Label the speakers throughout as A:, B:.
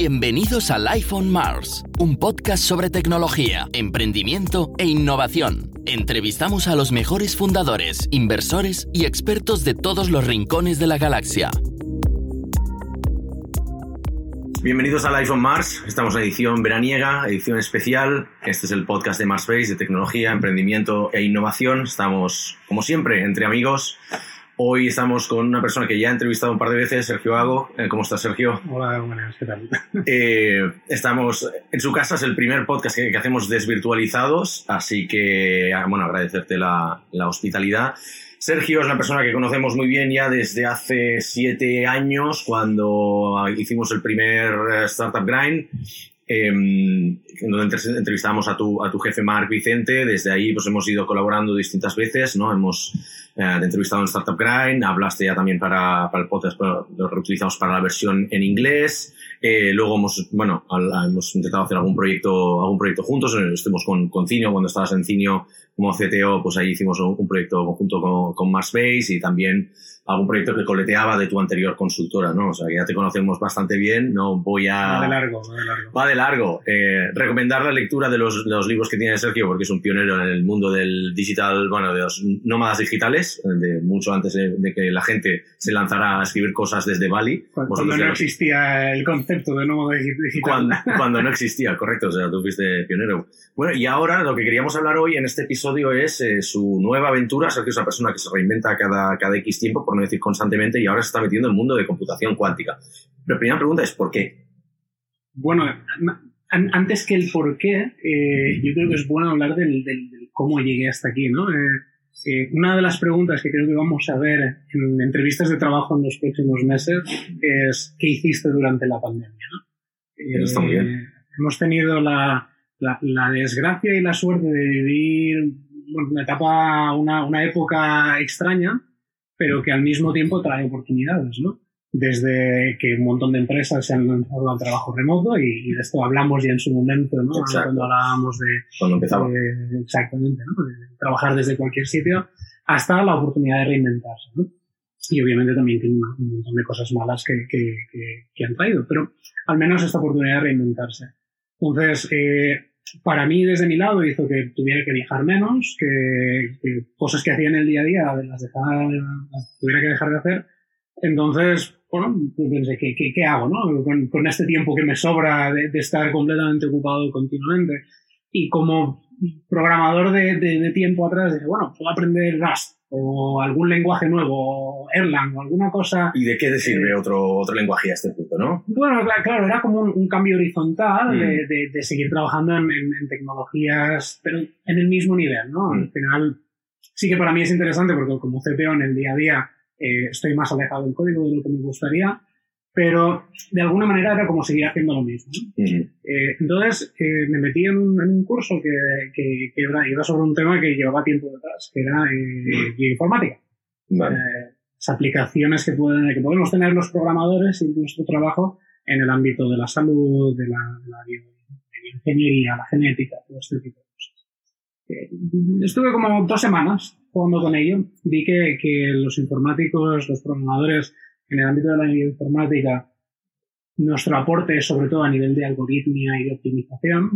A: Bienvenidos al iPhone Mars, un podcast sobre tecnología, emprendimiento e innovación. Entrevistamos a los mejores fundadores, inversores y expertos de todos los rincones de la galaxia.
B: Bienvenidos al iPhone Mars. Estamos en edición veraniega, edición especial. Este es el podcast de Marsbase de tecnología, emprendimiento e innovación. Estamos, como siempre, entre amigos. Hoy estamos con una persona que ya he entrevistado un par de veces, Sergio Hago. Eh, ¿Cómo estás, Sergio?
C: Hola, buenas, ¿qué tal?
B: Eh, estamos en su casa, es el primer podcast que, hacemos desvirtualizados, así que, ah, bueno, agradecerte la, la, hospitalidad. Sergio es una persona que conocemos muy bien ya desde hace siete años, cuando hicimos el primer eh, Startup Grind eh, donde entrevistamos a tu, a tu jefe Mark Vicente. Desde ahí pues hemos ido colaborando distintas veces, ¿no? Hemos eh, entrevistado en Startup Grind, hablaste ya también para, para el podcast, lo reutilizamos para la versión en inglés. Eh, luego hemos, bueno, hemos intentado hacer algún proyecto, algún proyecto juntos. Estuvimos con, con Cinio, cuando estabas en Cinio como CTO, pues ahí hicimos un, proyecto conjunto con, con Marsbase y también algún proyecto que coleteaba de tu anterior consultora, ¿no? O sea, ya te conocemos bastante bien, no voy a...
C: Va de largo, va de largo.
B: Va de largo. Eh, recomendar la lectura de los, de los, libros que tiene Sergio, porque es un pionero en el mundo del digital, bueno, de los nómadas digitales, de mucho antes de, que la gente se lanzara a escribir cosas desde Bali.
C: Cuando, no existía el concepto de nómada digital.
B: Cuando, cuando no existía, correcto, o sea, tú fuiste pionero. Bueno, y ahora lo que queríamos hablar hoy en este episodio es eh, su nueva aventura. Sergio es una persona que se reinventa cada, cada X tiempo, por decir constantemente, y ahora se está metiendo en el mundo de computación cuántica. La primera pregunta es ¿por qué?
C: Bueno, antes que el por qué, eh, yo creo que es bueno hablar del, cómo llegué hasta aquí, ¿no? Eh, eh, una de las preguntas que creo que vamos a ver en entrevistas de trabajo en los próximos meses es ¿qué hiciste durante la pandemia?
B: ¿no? está muy bien.
C: Hemos tenido la, la, desgracia y la suerte de vivir una etapa, una, una época extraña pero que al mismo tiempo trae oportunidades, ¿no? Desde que un montón de empresas se han lanzado al trabajo remoto y, de esto hablamos ya en su momento, ¿no? Cuando hablábamos de...
B: Cuando empezaba.
C: exactamente, ¿no? De trabajar desde cualquier sitio hasta la oportunidad de reinventarse, ¿no? Y obviamente también tiene un montón de cosas malas que, que, que, han traído, pero al menos esta oportunidad de reinventarse. Entonces, eh, para mí, desde mi lado, hizo que tuviera que viajar menos, que, cosas que hacía en el día a día las, dejaba, las tuviera que dejar de hacer. Entonces, bueno, pues pensé, ¿qué, qué, hago no? Con, este tiempo que me sobra de, estar completamente ocupado continuamente? Y como programador de, de, tiempo atrás, dije, bueno, puedo aprender Rust o algún lenguaje nuevo, Erlang o alguna cosa.
B: ¿Y de qué te sirve otro, otro lenguaje a este punto, no?
C: Bueno, claro, era como un, cambio horizontal mm. de, de, seguir trabajando en, en, tecnologías, pero en el mismo nivel, ¿no? Al mm. final, sí que para mí es interesante porque como CPO en el día a día eh, estoy más alejado del código de lo que me gustaría, pero de alguna manera era como seguir haciendo lo mismo. Eh, entonces eh, me metí en un, curso que, que, que iba sobre un tema que llevaba tiempo detrás, que era eh, bioinformática. las aplicaciones que, pueden, que podemos tener los programadores y nuestro trabajo en el ámbito de la salud, de la, de la bioingeniería, la genética, todo este tipo de cosas. estuve como dos semanas jugando con ello. Vi que, que los informáticos, los programadores, en el ámbito de la informática, nuestro aporte es sobre todo a nivel de algoritmia y de optimización,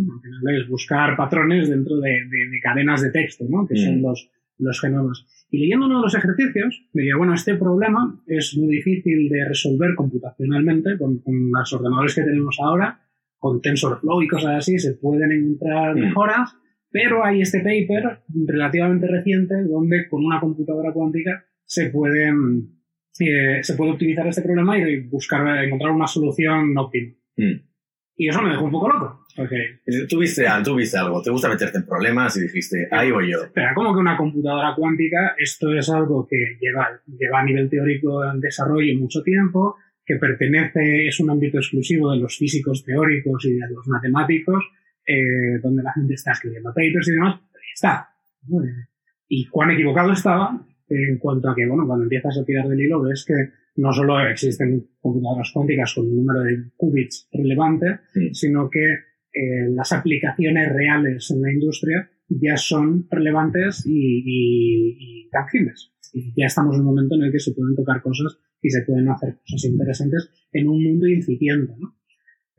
C: es buscar patrones dentro de, cadenas de texto, ¿no? que son mm. los, los genomas. Y leyendo uno de los ejercicios, diría, bueno, este problema es muy difícil de resolver computacionalmente con, los ordenadores que tenemos ahora, con TensorFlow y cosas así, se pueden encontrar mm. mejoras, pero hay este paper relativamente reciente donde con una computadora cuántica se pueden eh, se puede optimizar este problema y buscar encontrar una solución óptima. Mm. Y eso me dejó un poco loco. Porque...
B: Tuviste, tuviste algo, te gusta meterte en problemas y dijiste, ahí voy yo.
C: Pero como que una computadora cuántica, esto es algo que lleva, lleva a nivel teórico en desarrollo mucho tiempo, que pertenece, es un ámbito exclusivo de los físicos teóricos y de los matemáticos, eh, donde la gente está escribiendo papers y demás, pero ya está. Y cuán equivocado estaba en cuanto a que, bueno, cuando empiezas a tirar del hilo ves que no solo existen computadoras cuánticas con un número de qubits relevante, sino que eh, las aplicaciones reales en la industria ya son relevantes y, tangibles. Y ya estamos en un momento en el que se pueden tocar cosas y se pueden hacer cosas interesantes en un mundo incipiente. ¿no?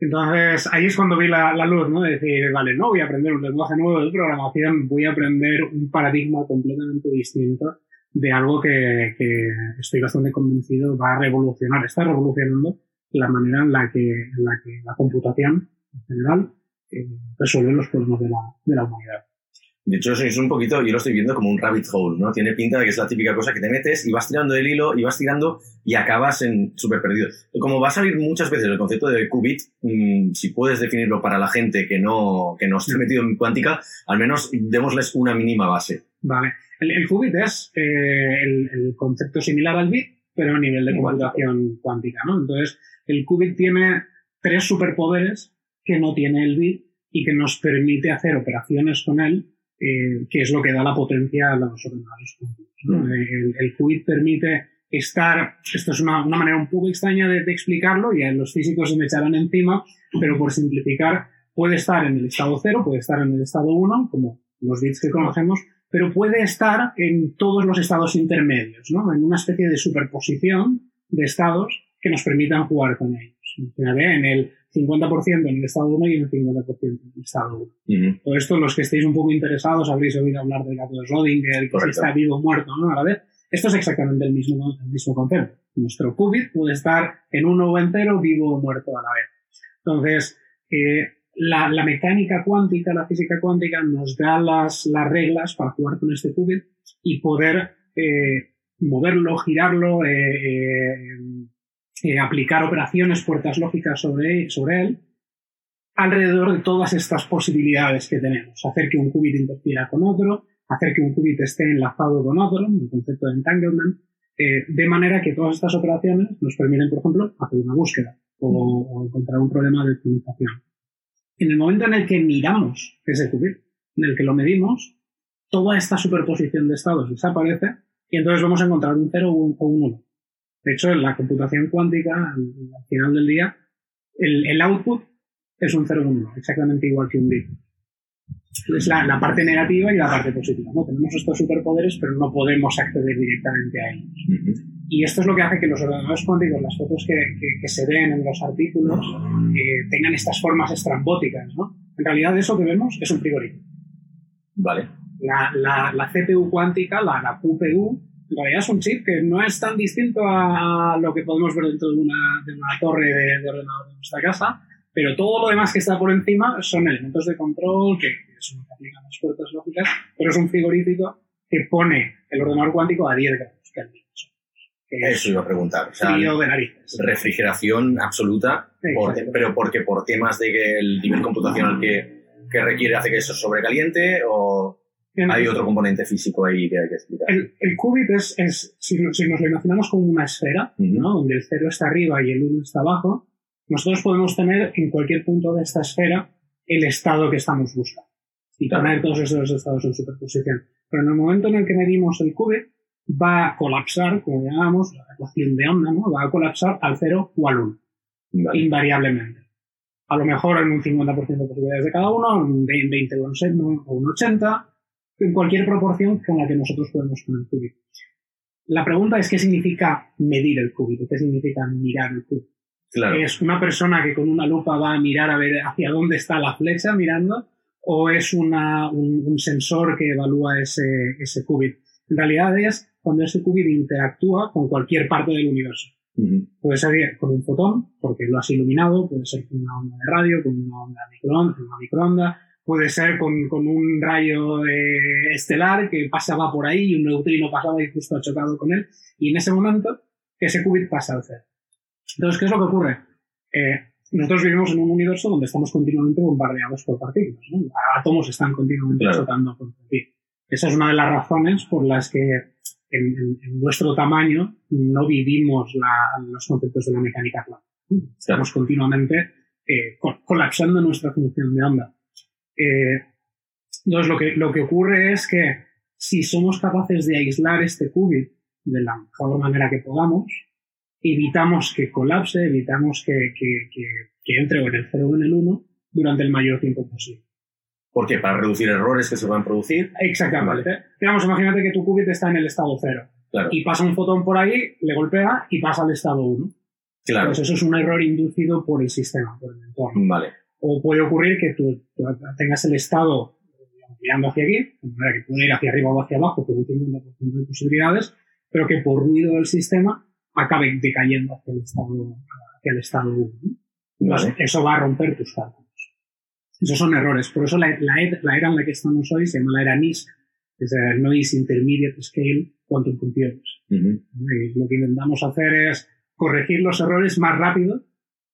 C: Entonces, ahí es cuando vi la, la, luz, ¿no? De decir, vale, no voy a aprender un lenguaje nuevo de programación, voy a aprender un paradigma completamente distinto de algo que, que estoy bastante convencido va a revolucionar, está revolucionando la manera en la que, en la, que la computación en general eh, resuelve los problemas de la, de la humanidad.
B: De hecho, es un poquito, yo lo estoy viendo como un rabbit hole, ¿no? Tiene pinta de que es la típica cosa que te metes y vas tirando el hilo y vas tirando y acabas en súper perdido. Como va a salir muchas veces el concepto de qubit, mmm, si puedes definirlo para la gente que no, que no esté metido en cuántica, al menos démosles una mínima base.
C: Vale. El, el qubit es eh, el, el, concepto similar al bit, pero a nivel de computación cuántica, ¿no? Entonces, el qubit tiene tres superpoderes que no tiene el bit y que nos permite hacer operaciones con él eh, que es lo que da la potencia a los ordenadores ¿no? el, el, qubit permite estar, esto es una, una manera un poco extraña de, de, explicarlo y los físicos se me echarán encima, pero por simplificar, puede estar en el estado 0, puede estar en el estado 1, como los bits que conocemos, pero puede estar en todos los estados intermedios, ¿no? en una especie de superposición de estados que nos permitan jugar con ellos. En el 50% en el estado 1 y en el 50% en el estado 1. Uh -huh. Todo esto, los que estéis un poco interesados, habréis oído hablar del gato de Schrödinger, que si está vivo o muerto, ¿no? A la vez. Esto es exactamente el mismo, el mismo concepto. Nuestro qubit puede estar en uno o entero, vivo o muerto a la vez. Entonces, eh, la, la, mecánica cuántica, la física cuántica, nos da las, las reglas para jugar con este qubit y poder eh, moverlo, girarlo, eh, eh, aplicar operaciones, puertas lógicas sobre, sobre él, alrededor de todas estas posibilidades que tenemos. Hacer que un qubit interfiera con otro, hacer que un qubit esté enlazado con otro, el concepto de entanglement, eh, de manera que todas estas operaciones nos permiten, por ejemplo, hacer una búsqueda o, o encontrar un problema de optimización. En el momento en el que miramos ese qubit, en el que lo medimos, toda esta superposición de estados desaparece y entonces vamos a encontrar un 0 o un 1. De hecho, en la computación cuántica, al, al final del día, el, output es un 0 o un 1, exactamente igual que un bit. Es la, la, parte negativa y la parte positiva. ¿no? Tenemos estos superpoderes, pero no podemos acceder directamente a ellos. Y esto es lo que hace que los ordenadores cuánticos, las fotos que, que, que se ven en los artículos, eh, tengan estas formas estrambóticas. ¿no? En realidad, eso que vemos es un frigorífico.
B: Vale.
C: La, la, la CPU cuántica, la, la QPU, en realidad es un chip que no es tan distinto a lo que podemos ver dentro de una, de una torre de, de ordenador de nuestra casa, pero todo lo demás que está por encima son elementos de control que, que son que aplican las puertas lógicas, pero es un frigorífico que pone el ordenador cuántico a 10 grados Kelvin.
B: Eso iba a preguntar. O
C: sea, frío de narices.
B: Refrigeración absoluta, sí, por, pero porque por temas de que el nivel computacional que, que requiere hace que eso sobrecaliente o hay otro componente físico ahí que hay que explicar.
C: El, el qubit es, es si, si, nos lo imaginamos como una esfera, uh -huh. ¿no? donde el cero está arriba y el uno está abajo, nosotros podemos tener en cualquier punto de esta esfera el estado que estamos buscando y claro. poner todos esos estados en superposición. Pero en el momento en el que medimos el qubit, va a colapsar, como llamamos, la ecuación de onda, ¿no? va a colapsar al cero o al uno, vale. invariablemente. A lo mejor en un 50% de posibilidades de cada uno, en 20 o un 80, en cualquier proporción con la que nosotros podemos con el qubit. La pregunta es qué significa medir el qubit, qué significa mirar el qubit.
B: Claro.
C: ¿Es una persona que con una lupa va a mirar a ver hacia dónde está la flecha mirando? ¿O es una, un, un, sensor que evalúa ese, ese qubit? En realidad es cuando ese qubit interactúa con cualquier parte del universo. Uh -huh. Puede ser con un fotón, porque lo has iluminado, puede ser con una onda de radio, con una onda microonda, una microonda, puede ser con, con un rayo eh, estelar que pasaba por ahí y un neutrino pasaba y justo ha chocado con él, y en ese momento ese qubit pasa al cero. Entonces, ¿qué es lo que ocurre? Eh, nosotros vivimos en un universo donde estamos continuamente bombardeados por partículas. ¿no? Átomos están continuamente claro. chocando contra ti. Esa es una de las razones por las que en, en, en nuestro tamaño no vivimos la, los conceptos de la mecánica cuántica. Estamos claro. continuamente eh, colapsando nuestra función de onda. Eh, entonces, lo que, lo que ocurre es que si somos capaces de aislar este qubit de la mejor manera que podamos, evitamos que colapse, evitamos que, que, que, que entre o en el 0 o en el 1 durante el mayor tiempo posible.
B: ¿Por qué? Para reducir errores que se van a producir.
C: Exactamente. Vale. Digamos, imagínate que tu qubit está en el estado 0.
B: Claro.
C: Y pasa un fotón por ahí, le golpea y pasa al estado 1.
B: Claro.
C: Pues eso es un error inducido por el sistema, por el entorno.
B: Vale.
C: O puede ocurrir que tú, tú tengas el estado digamos, mirando hacia aquí, de manera que puede ir hacia arriba o hacia abajo por un 50% de posibilidades, pero que por ruido del sistema acabe decayendo hacia el estado, hacia el estado 1. Entonces,
B: Vale.
C: eso va a romper tus cálculos. Esos son errores. Por eso la, la, er- la era en la que estamos hoy se llama la era NISC, que es el Noise Intermediate Scale Quantum Computers.
B: Ujú.
C: Y lo que intentamos hacer es corregir los errores más rápido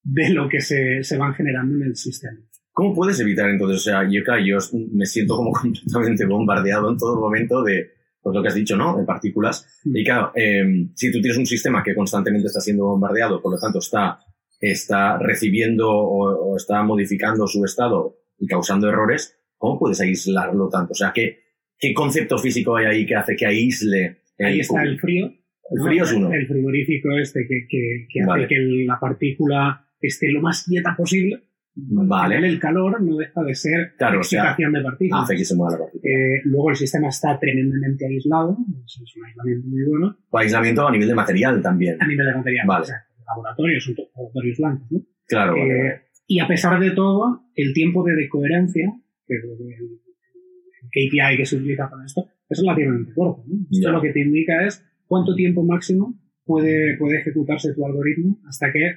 C: de lo que se, se van generando en el sistema.
B: ¿Cómo puedes evitar entonces? O sea, yo, claro, yo me siento como completamente bombardeado en todo momento de pues, lo que has dicho, ¿no? De partículas.
C: Mm.
B: Y claro, eh, si tú tienes un sistema que constantemente está siendo bombardeado, por lo tanto está, está recibiendo o, o está modificando su estado y causando errores, ¿cómo puedes aislarlo tanto? O sea, ¿qué, qué concepto físico hay ahí que hace que aísle el
C: Ahí está el frío.
B: El
C: ¿no?
B: frío es uno.
C: El frigorífico este que, que, que
B: Vale.
C: hace que la partícula esté lo más quieta posible.
B: Vale.
C: El calor no deja de ser
B: Claro, o sea,
C: excitación de partículas.
B: Hace que se mueva la partícula.
C: Eh, luego el sistema está tremendamente aislado, eso es un aislamiento muy bueno,
B: O aislamiento a nivel de material también.
C: a nivel de material.
B: Vale.
C: O sea, laboratorios, son todos laboratorios blancos. ¿no?
B: Claro,
C: Eh,
B: vale.
C: y a pesar de todo, el tiempo de decoherencia, que es el, KPI que se utiliza para esto, es relativamente corto. ¿no? Esto
B: Ya.
C: lo que te indica es cuánto tiempo máximo puede, puede ejecutarse tu algoritmo hasta que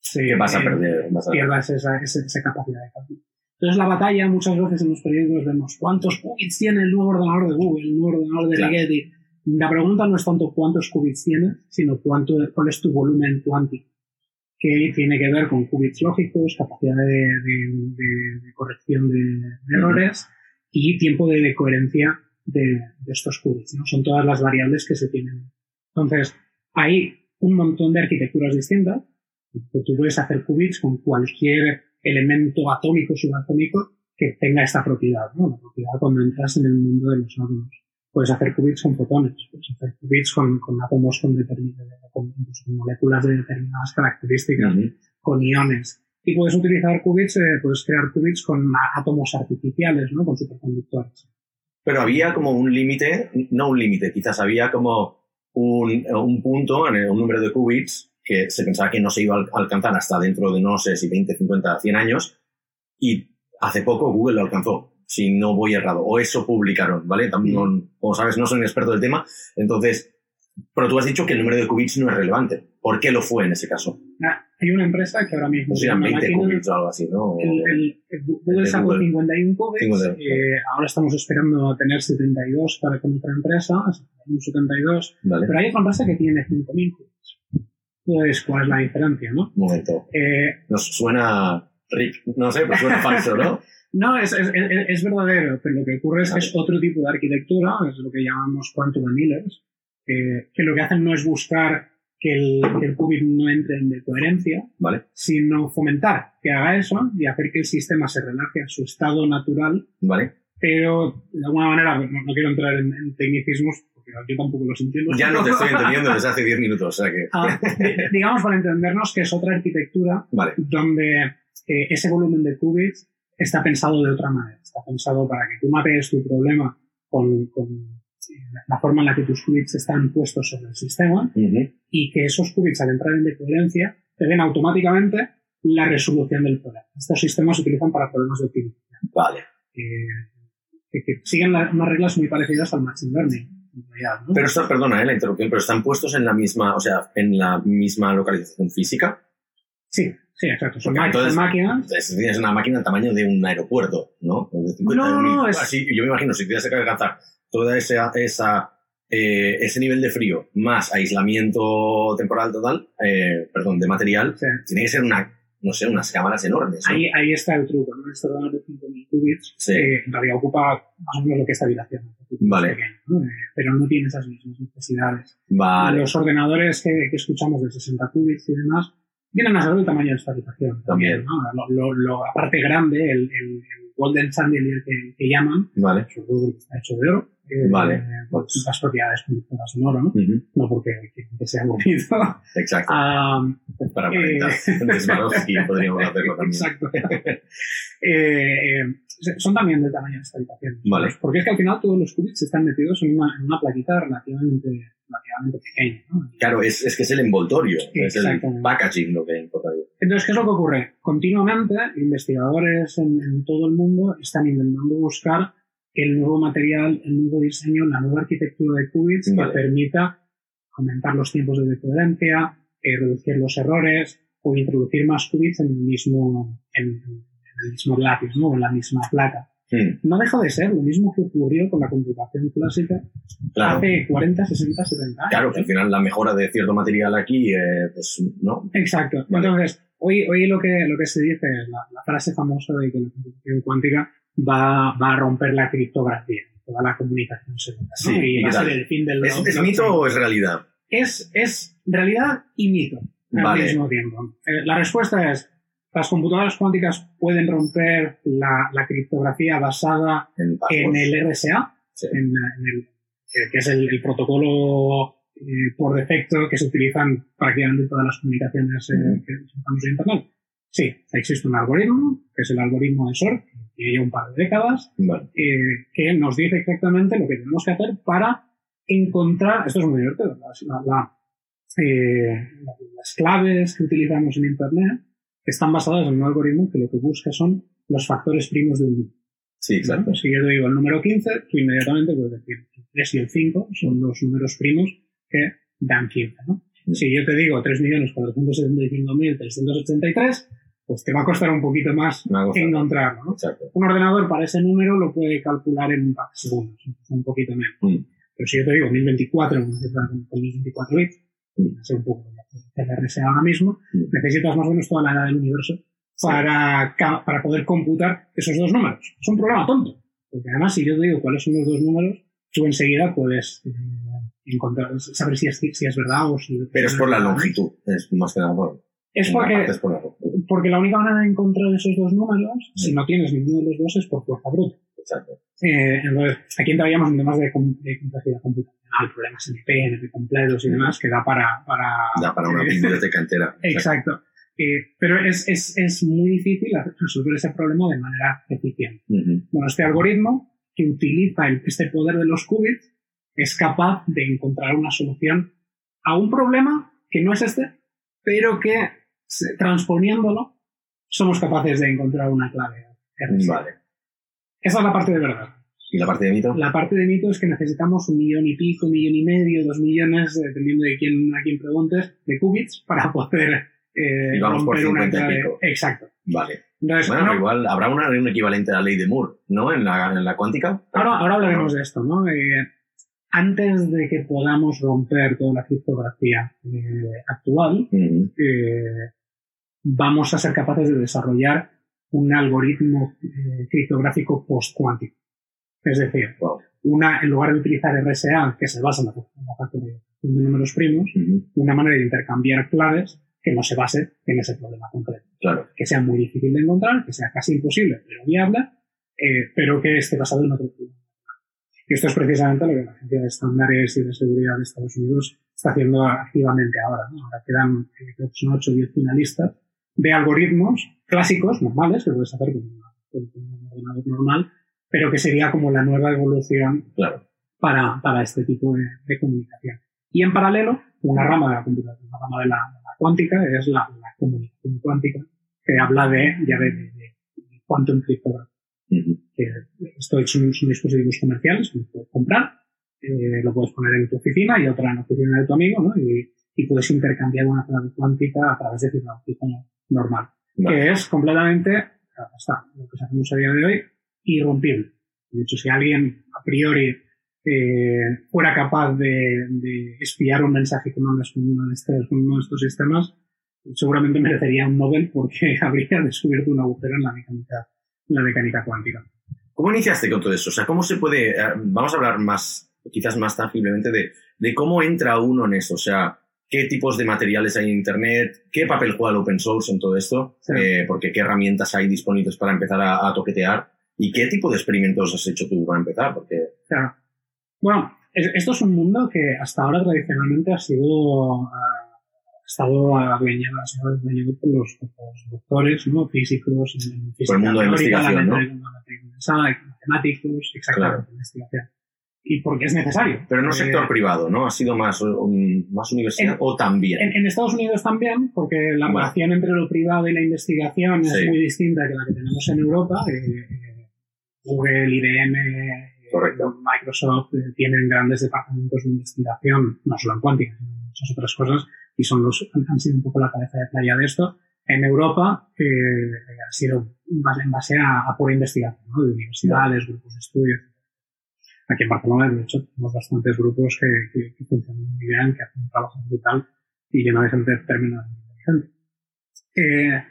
C: se
B: que vas a
C: eh,
B: perder. Vas a
C: pierdas esa, esa, esa capacidad de cálculo. Entonces la batalla muchas veces en los periódicos vemos cuántos qubits tiene el nuevo ordenador de Google, el nuevo ordenador de
B: Claro.
C: Rigetti. La pregunta no es tanto cuántos qubits tiene, sino cuánto, cuál es tu volumen cuántico, que tiene que ver con qubits lógicos, capacidad de, corrección de, errores y tiempo de, coherencia de, estos qubits. ¿no? Son todas las variables que se tienen. Entonces, hay un montón de arquitecturas distintas. Tú puedes hacer qubits con cualquier elemento atómico, subatómico que tenga esta propiedad, ¿no? La propiedad cuando entras en el mundo de los átomos. Puedes hacer qubits con fotones, puedes hacer qubits con, con átomos con, determinadas, con, con moléculas de determinadas características, con iones. Y puedes utilizar qubits, eh, puedes crear qubits con átomos artificiales, ¿no? Con superconductores.
B: Pero había como un límite, no un límite, quizás había como un, un punto, en el- un número de qubits que se pensaba que no se iba a al- alcanzar hasta dentro de no sé si 20, 50, 100 años y hace poco Google lo alcanzó, si no voy errado, o eso publicaron, ¿vale? También, no- como sabes, no soy un experto del tema, entonces, pero tú has dicho que el número de qubits no es relevante. ¿Por qué lo fue en ese caso?
C: Ah, hay una empresa que ahora mismo llama
B: 20
C: Máquina-
B: qubits o algo así, ¿no?
C: El, el- Google sacó
B: Google.
C: 51 qubits,
B: 51,
C: eh, ahora estamos esperando a tener 72 para con otra empresa, 72,
B: Vale,
C: pero hay otra empresa que tiene 5.000 qubits. Entonces, ¿cuál es la diferencia, no?
B: un momento.
C: Eh,
B: Nos suena, no sé, pero suena falso, ¿no?
C: No, es, es, es- es verdadero, pero lo que ocurre es es otro tipo de arquitectura, es lo que llamamos quantum annealers, que, que lo que hacen no es buscar que el, que el qubit no entre en decoherencia,
B: Vale,
C: sino fomentar que haga eso y hacer que el sistema se relaje a su estado natural
B: vale.
C: pero de alguna manera no, no quiero entrar en, en tecnicismos porque yo tampoco los entiendo.
B: Ya no te estoy entendiendo desde hace 10 minutos, o sea que...
C: Ah, di- digamos para entendernos que es otra arquitectura
B: Vale,
C: donde eh, ese volumen de qubits está pensado de otra manera. Está pensado para que tú mapees tu problema con, con, eh, la forma en la que tus qubits están puestos sobre el sistema
B: ujú,
C: y que esos qubits al entrar en decoherencia te den automáticamente la resolución del problema. Estos sistemas se utilizan para problemas de optimización.
B: vale.
C: eh, que, que siguen la- unas reglas muy parecidas al machine learning. en realidad, ¿no?
B: Pero está, perdona eh, la interrupción, pero están puestos en la misma, o sea, en la misma localización física.
C: sí, sí, exacto. Son,
B: entonces-
C: máquinas.
B: Tienes una máquina del tamaño de un aeropuerto, ¿no? De 50.000.
C: No, no, es-
B: Así, yo me imagino, si tienes que alcanzar toda esa, esa eh, ese nivel de frío más aislamiento temporal total, eh, perdón, de material, tiene que ser una, no sé, unas cámaras enormes. ¿no?
C: ahí, ahí está el truco, ¿no? Este ordenador de 5.000 qubits
B: Sí.
C: eh, en realidad ocupa más o menos lo que esta habitación.
B: Vale.
C: pequeño, ¿no? Eh, pero no tiene esas mismas necesidades.
B: Vale,
C: Los ordenadores que, que escuchamos de 60 qubits y demás vienen a ser del tamaño de esta habitación.
B: También.
C: ¿no? Lo, lo- lo- la parte grande, el, el, el Golden Chandelier que, que llaman,
B: vale.
C: sobre todo que está hecho de oro. eh,
B: Vale.
C: por las propiedades conductoras en oro, ¿no?
B: Ujú,
C: No porque que, que sea bonito.
B: Exacto.
C: Ah,
B: Para
C: eh,
B: aparentar Swarovski podríamos hacerlo también.
C: Exacto. Eh, eh, son también del tamaño de esta habitación.
B: Vale.
C: Porque es que al final todos los qubits están metidos en una, en una plaquita relativamente, relativamente pequeño. ¿no?
B: Claro, es, es, que es el envoltorio, es el packaging lo que importa.
C: Entonces, ¿qué es lo que ocurre? Continuamente, investigadores en, en todo el mundo están intentando buscar el nuevo material, el nuevo diseño, la nueva arquitectura de qubits
B: Vale.
C: que permita aumentar los tiempos de decoherencia, eh, reducir los errores o introducir más qubits en el mismo, en, en el mismo lápiz, ¿no? en la misma placa.
B: Hmm,
C: No deja de ser lo mismo que ocurrió con la computación clásica
B: claro.
C: hace 40, 60, 70 años.
B: Claro, que al final la mejora de cierto material aquí, eh, pues no.
C: Exacto.
B: Vale.
C: Entonces, hoy, hoy lo, que, lo que se dice es la, la frase famosa de que la computación cuántica va, va a romper la criptografía, toda la comunicación segura.
B: Sí,
C: y
B: ¿y
C: va a ser el fin del
B: ¿Es, es mito o es realidad?
C: Es, es realidad y mito al
B: Vale.
C: mismo tiempo. Eh, la respuesta es, las computadoras cuánticas pueden romper la, la criptografía basada
B: En,
C: el RSA,
B: Sí.
C: en, en el, que- es el, el protocolo eh, por defecto que se utilizan prácticamente en todas las comunicaciones eh, que usamos en Internet. Sí, existe un algoritmo, que es el algoritmo de SOR, que ya un par de décadas,
B: Vale.
C: eh, que nos dice exactamente lo que tenemos que hacer para encontrar, esto es muy divertido, las, la- la- eh, las claves que utilizamos en Internet están basadas en un algoritmo que lo que busca son los factores primos de un número.
B: Sí, exacto.
C: Si yo te digo el número 15, tú inmediatamente puedes decir el 3 y el 5 son los números primos que dan 15. ¿no? Si yo te digo 3.475.383, pues te va a costar un poquito más encontrarlo. ¿no? Un ordenador para ese número lo puede calcular en un par de segundos, un poquito menos.
B: Mm.
C: Pero si yo te digo 1024, una cifra con con 1024 bits, Sé un poco el RSA ahora mismo, necesitas más o menos toda la edad del universo para, para poder computar esos dos números. Es un problema tonto. Porque además, si yo te digo cuáles son los dos números, tú enseguida puedes eh, encontrar, saber si es, si es verdad o si...
B: Pero es por la longitud, es más que nada por.
C: Es porque,
B: es por la
C: porque la única manera de encontrar esos dos números, si no tienes ninguno de los dos, es por fuerza bruta.
B: Exacto.
C: Eh, entonces, aquí entraríamos en temas de, de complejidad computacional, problemas NP, NP completos y demás, que da para... para
B: Da para una
C: eh,
B: biblioteca entera.
C: Exacto. Eh, pero es, es, es muy difícil resolver ese problema de manera eficiente. Bueno, este algoritmo que utiliza el- este poder de los qubits es capaz de encontrar una solución a un problema que no es este, pero que transponiéndolo somos capaces de encontrar una clave.
B: Vale.
C: Esa es la parte de verdad.
B: ¿Y la parte de mito?
C: La parte de mito es que necesitamos un millón y pico, un millón y medio, dos millones, dependiendo de quién, a quién preguntes, de qubits para poder eh,
B: Y vamos por
C: romper una
B: 50 y pico.
C: Exacto.
B: Vale.
C: Entonces,
B: Bueno,
C: no-
B: igual habrá una, un equivalente a la ley de Moore, ¿no? En la, en la cuántica.
C: ahora, ahora hablaremos de esto, ¿no? Eh, antes de que podamos romper toda la criptografía eh, actual, eh, vamos a ser capaces de desarrollar un algoritmo eh, criptográfico post-cuántico. Es decir,
B: Wow.
C: una, en lugar de utilizar RSA, que se basa en la, factorización de números primos, una manera de intercambiar claves que no se base en ese problema concreto.
B: Claro.
C: Que sea muy difícil de encontrar, que sea casi imposible, pero viable, eh, pero que esté basado en otro problema. Y esto es precisamente lo que la Agencia de Estándares y de Seguridad de Estados Unidos está haciendo activamente ahora. ¿no? Ahora quedan, eh, creo que son 8 o 10 finalistas de algoritmos clásicos, normales, que puedes hacer con, un ordenador normal, pero que sería como la nueva evolución
B: Claro.
C: para, para este tipo de, de comunicación. Y en paralelo, una rama de la computación, una rama de la, de la cuántica, es la, la comunicación cuántica, que habla de, ya de, de, de quantum cryptography. Que esto son, son dispositivos comerciales que puedes comprar, eh, lo puedes poner en tu oficina y otra en la oficina de tu amigo, ¿no? Y, y puedes intercambiar una clave cuántica a través de criptografía normal,
B: Vale.
C: que es completamente, está, lo que hacemos a día de hoy, irrompible. De hecho, si alguien a priori eh, fuera capaz de, de espiar un mensaje que mandas con uno de estos, con uno de estos sistemas, seguramente merecería un Nobel porque habría descubierto un agujero en la mecánica, en la mecánica cuántica.
B: ¿Cómo iniciaste con todo eso? O sea, ¿cómo se puede...? eh, vamos a hablar más, quizás más tangiblemente, de, de cómo entra uno en eso. O sea, qué tipos de materiales hay en Internet, qué papel juega el open source en todo esto,
C: Sí.
B: eh, porque qué herramientas hay disponibles para empezar a, a toquetear y qué tipo de experimentos has hecho tú para empezar, porque...
C: Claro. Bueno, es- esto es un mundo que hasta ahora tradicionalmente ha sido ah, ha estado adueñado, ha sido adueñado por los, los doctores, ¿no? físicos, en, en física
B: Por el mundo de investigación,
C: la
B: ¿no?
C: matemáticos, exactamente,
B: Claro.
C: investigación. Y porque es necesario.
B: Pero no
C: Eh,
B: sector privado, ¿no? Ha sido más, más universidad
C: En-
B: o también.
C: En, en Estados Unidos también, porque la relación entre lo privado y la investigación es
B: Sí.
C: muy distinta que la que tenemos en Europa. Eh, eh, Google, IBM, eh,
B: Correcto.
C: Microsoft eh, tienen grandes departamentos de investigación, no solo en cuántica, sino en muchas otras cosas, y son los, han, sido un poco la cabeza de playa de esto. En Europa eh, ha sido en base, en base a, a pura investigación, ¿no? de universidades, grupos de estudio. Aquí en Barcelona, de hecho, tenemos bastantes grupos que, que, que funcionan muy bien, que hacen un trabajo brutal y lleno de gente tremendamente inteligente. Eh,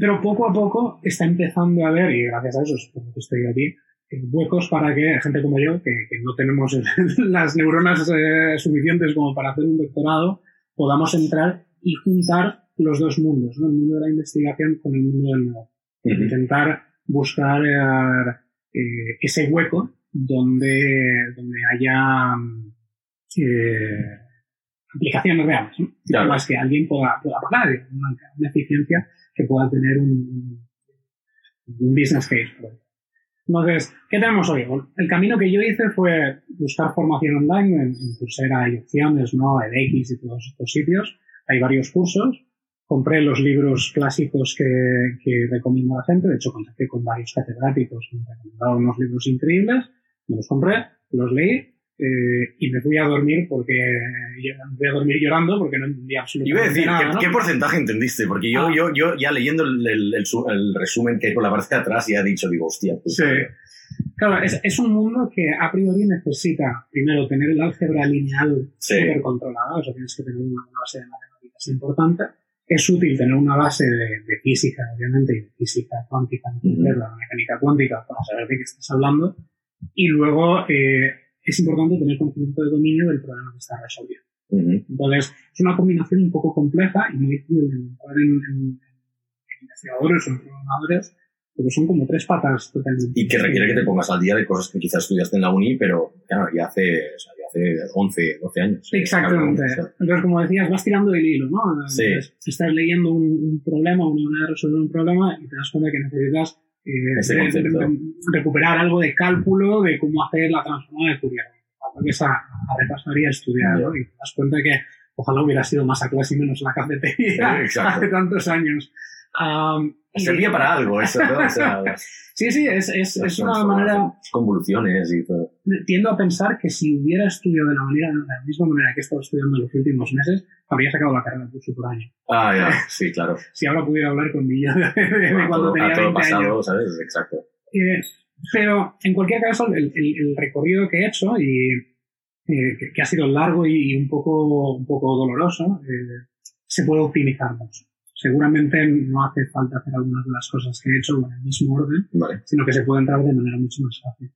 C: pero poco a poco está empezando a haber, y gracias a eso que estoy aquí, eh, huecos para que gente como yo, que, que no tenemos las neuronas eh, suficientes como para hacer un doctorado, podamos entrar y juntar los dos mundos, ¿no? el mundo de la investigación con el mundo del negocio.
B: Ujú.
C: Intentar buscar eh, ese hueco donde, donde haya eh, aplicaciones reales, ¿no?
B: Claro.
C: las que alguien pueda, pueda pagar, eh, una, una eficiencia que pueda tener un, un business case. Entonces, ¿qué tenemos hoy? Bueno, el camino que yo hice fue buscar formación online en, en Coursera, hay opciones, ¿no? edX y todos estos sitios. Hay varios cursos. Compré los libros clásicos que, que recomiendo a la gente. De hecho, contacté con varios catedráticos que me recomendaron unos libros increíbles. Me los compré, los leí eh, y me fui a dormir porque me fui a dormir llorando porque no entendía absolutamente
B: Iba a decir,
C: nada.
B: ¿qué,
C: ¿no?
B: qué porcentaje entendiste? Porque yo,
C: Ah.
B: yo, yo ya leyendo el, el- el su- el resumen que hay por la parte de atrás, ya he dicho, digo, hostia. pues,
C: Sí. Claro, es, es un mundo que a priori necesita, primero, tener el álgebra lineal
B: Sí.
C: súper controlada, o sea, tienes que tener una base de matemáticas importante. Es útil tener una base de, de física, obviamente, y de física cuántica, entender la mecánica cuántica para saber de qué estás hablando. Y luego eh, es importante tener conocimiento de dominio del problema que estás resolviendo.
B: Ujú.
C: Entonces, es una combinación un poco compleja y muy difícil de encontrar en, en- en investigadores o en programadores, porque son como tres patas totalmente.
B: Y que requiere que te pongas al día de cosas que quizás estudiaste en la uni, pero claro, ya hace, o sea, ya hace 11, 12 años.
C: Exactamente. Entonces, como decías, vas tirando del hilo, ¿no?
B: Sí.
C: Estás leyendo un, un problema, una manera de resolver un problema y te das cuenta que necesitas eh,
B: Ese
C: de- recuperar algo de cálculo de cómo hacer la transformada de Fourier. Vuelves a, a repasar y a estudiar, ¿no? Y te das cuenta que ojalá hubiera sido más a clase y menos la cafetería hace tantos años. Y-
B: Servía para algo eso, ¿no? O sea, las,
C: Sí, sí, es, es, es una manera
B: convoluciones y todo.
C: tiendo a pensar que si hubiera estudiado de la, manera, de la misma manera que he estado estudiando en los últimos meses, habría sacado la carrera de curso por año.
B: Ah, ya, sí, claro.
C: Si ahora pudiera hablar con mi yo de, cuando
B: todo,
C: tenía
B: a todo
C: 20
B: pasado,
C: años.
B: ¿sabes? Exacto.
C: Eh, pero en cualquier caso, el, el- el recorrido que he hecho y eh, que, que ha sido largo y, y un poco, un poco doloroso, eh, se puede optimizar mucho. Seguramente no hace falta hacer algunas de las cosas que he hecho en el mismo orden,
B: Vale.
C: sino que se puede entrar de manera mucho más fácil.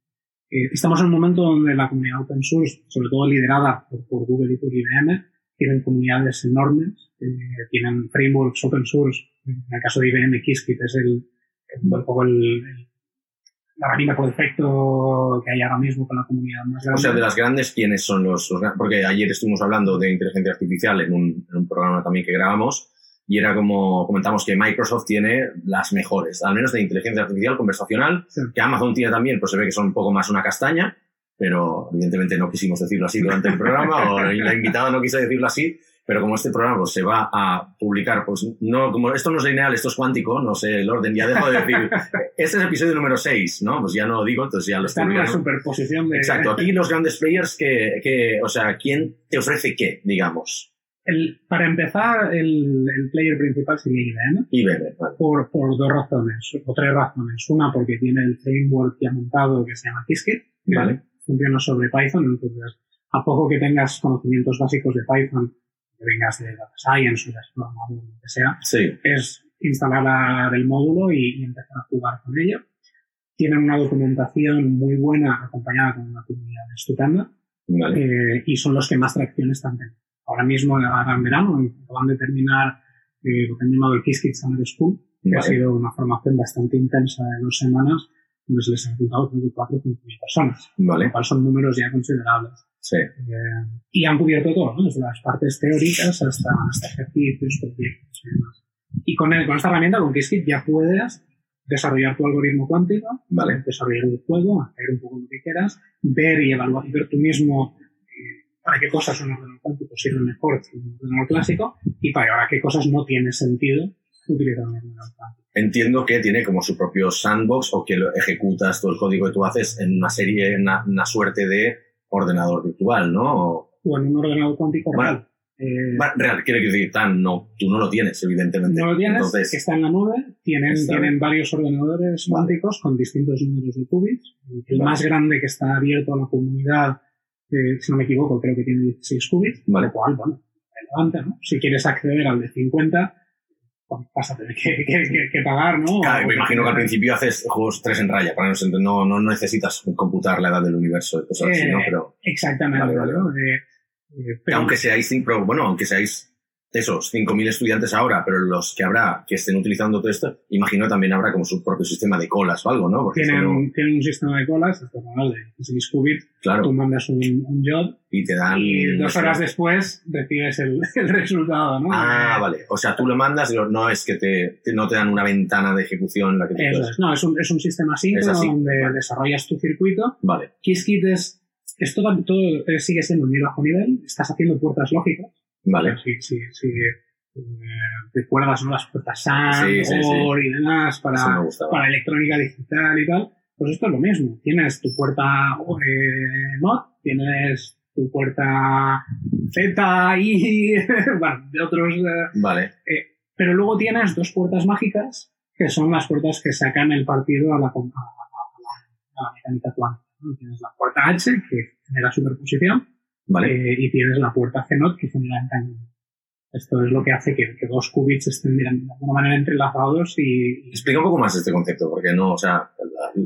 C: Eh, estamos en un momento donde la comunidad open source, sobre todo liderada por, por Google y por IBM, tienen comunidades enormes, eh, tienen frameworks open source. En el caso de IBM, Qiskit es el, un poco el, el- la herramienta por defecto que hay ahora mismo con la comunidad más
B: O
C: grande.
B: sea, de las grandes, ¿quiénes son los, los Porque ayer estuvimos hablando de inteligencia artificial en un, en un programa también que grabamos y era como comentamos que Microsoft tiene las mejores, al menos de inteligencia artificial conversacional,
C: Sí.
B: que Amazon tiene también, pues se ve que son un poco más una castaña, pero evidentemente no quisimos decirlo así durante el programa o la invitada no quiso decirlo así, pero como este programa pues, se va a publicar, pues no, como esto no es lineal, esto es cuántico, no sé el orden, ya dejo de decir, este es el episodio número 6, ¿no? Pues ya no lo digo, entonces ya lo
C: Está en una
B: publicaremos.
C: superposición de...
B: Exacto, aquí los grandes players que, que, o sea, ¿quién te ofrece qué, digamos?
C: El- para empezar, el, el player principal sería IBM.
B: IBM, vale.
C: por, por dos razones, o tres razones. Una, porque tiene el framework ya montado que se llama Qiskit, que
B: Vale.
C: funciona sobre Python, entonces a poco que tengas conocimientos básicos de Python, que vengas de Data Science o de programador, lo que sea,
B: Sí,
C: es instalar el módulo y, y empezar a jugar con ello. Tienen una documentación muy buena acompañada con una comunidad estupenda
B: vale.
C: eh, y son los que más tracción están teniendo. Ahora mismo, ahora en verano, acaban de terminar eh, lo que han llamado el Qiskit Summer School, que ha
B: Vale.
C: sido una formación bastante intensa de dos semanas, donde se les han juntado creo que cuatro o cinco mil personas, lo
B: Vale,
C: cual son números ya considerables.
B: sí.
C: Eh, y han cubierto todo, ¿no? desde las partes teóricas hasta, hasta ejercicios, proyectos y demás. Y con, el- con esta herramienta, con Qiskit, ya puedes desarrollar tu algoritmo cuántico,
B: Vale.
C: desarrollar un juego, hacer un poco lo que quieras, ver y evaluar, ver tú mismo para qué cosas un ordenador cuántico sirve mejor que un ordenador clásico y para qué cosas no tiene sentido utilizar un ordenador cuántico.
B: Entiendo que tiene como su propio sandbox o que lo ejecutas todo el código que tú haces en una serie, en una, una suerte de ordenador virtual, ¿no? O-
C: O en un ordenador cuántico
B: Bueno,
C: real. Eh,
B: real, quiere decir, tan, no, tú no lo tienes, evidentemente.
C: no lo tienes,
B: Entonces,
C: está en la nube, tienen,
B: Está
C: tienen varios ordenadores
B: Vale.
C: cuánticos con distintos números de qubits. El
B: Vale.
C: más grande que está abierto a la comunidad, eh, si no me equivoco, creo que tiene 16 qubits,
B: Vale.
C: lo cual, bueno, relevante, ¿no? Si quieres acceder al de 50, pues vas a tener que, que- que- que pagar, ¿no?
B: claro,
C: O-
B: me imagino que al principio haces juegos tres en raya, para no, no, necesitas computar la edad del universo y cosas así, ¿no?
C: Eh,
B: Pero
C: Exactamente,
B: Vale, vale,
C: ¿no? Eh, pero-
B: aunque seáis bueno, aunque seáis esos 5.000 estudiantes ahora, pero los que habrá que estén utilizando todo esto, imagino también habrá como su propio sistema de colas o algo, ¿no? Porque si no,
C: tienen, tienen un sistema de colas, es normal, de 16 qubits, tú mandas un, un job
B: y te dan...
C: y dos horas después recibes el, el resultado, ¿no?
B: Ah, vale. O sea, tú lo mandas no es que te, te- no te dan una ventana de ejecución en la que tú
C: Eso es, no, es un, es un sistema síncrono
B: así,
C: donde
B: vale.
C: desarrollas tu circuito.
B: Vale,
C: Qiskit es, esto todo eh, sigue siendo muy bajo nivel, estás haciendo puertas lógicas.
B: Vale.
C: Si, si, si eh, recuerdas ¿no? las puertas SAN,
B: Sí, sí, sí.
C: Y demás para, para electrónica digital y tal, pues esto es lo mismo. Tienes tu puerta eh, NOT, tienes tu puerta Z y bueno, de otros eh,
B: Vale,
C: pero luego tienes dos puertas mágicas que son las puertas que sacan el partido a la, a, a- a la mecánica cuántica. ¿no? Tienes la puerta H que genera superposición
B: vale.
C: eh, y tienes la puerta G0 que genera entanglement. Esto es lo que hace que, que dos qubits estén de alguna manera entrelazados y, y
B: Explica un poco más este concepto, porque no, o sea,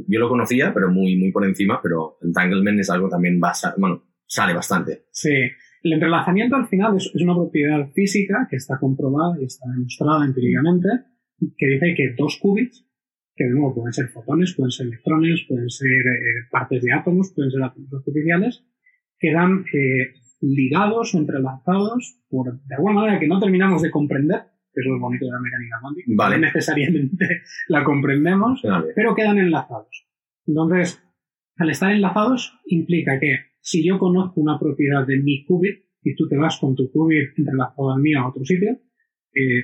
B: yo lo conocía, pero muy, muy por encima, pero entanglement es algo también basa, bueno, sale bastante.
C: Sí, el entrelazamiento al final es, es una propiedad física que está comprobada y está demostrada empíricamente, que dice que dos qubits, que de nuevo pueden ser fotones, pueden ser electrones, pueden ser eh, partes de átomos, pueden ser átomos artificiales, quedan eh, ligados o entrelazados por, de alguna manera que no terminamos de comprender, que es lo bonito de la mecánica cuántica,
B: Vale.
C: no necesariamente la comprendemos,
B: Vale.
C: pero quedan enlazados. Entonces, al estar enlazados implica que si yo conozco una propiedad de mi qubit y tú te vas con tu qubit entrelazado al mío a otro sitio, eh,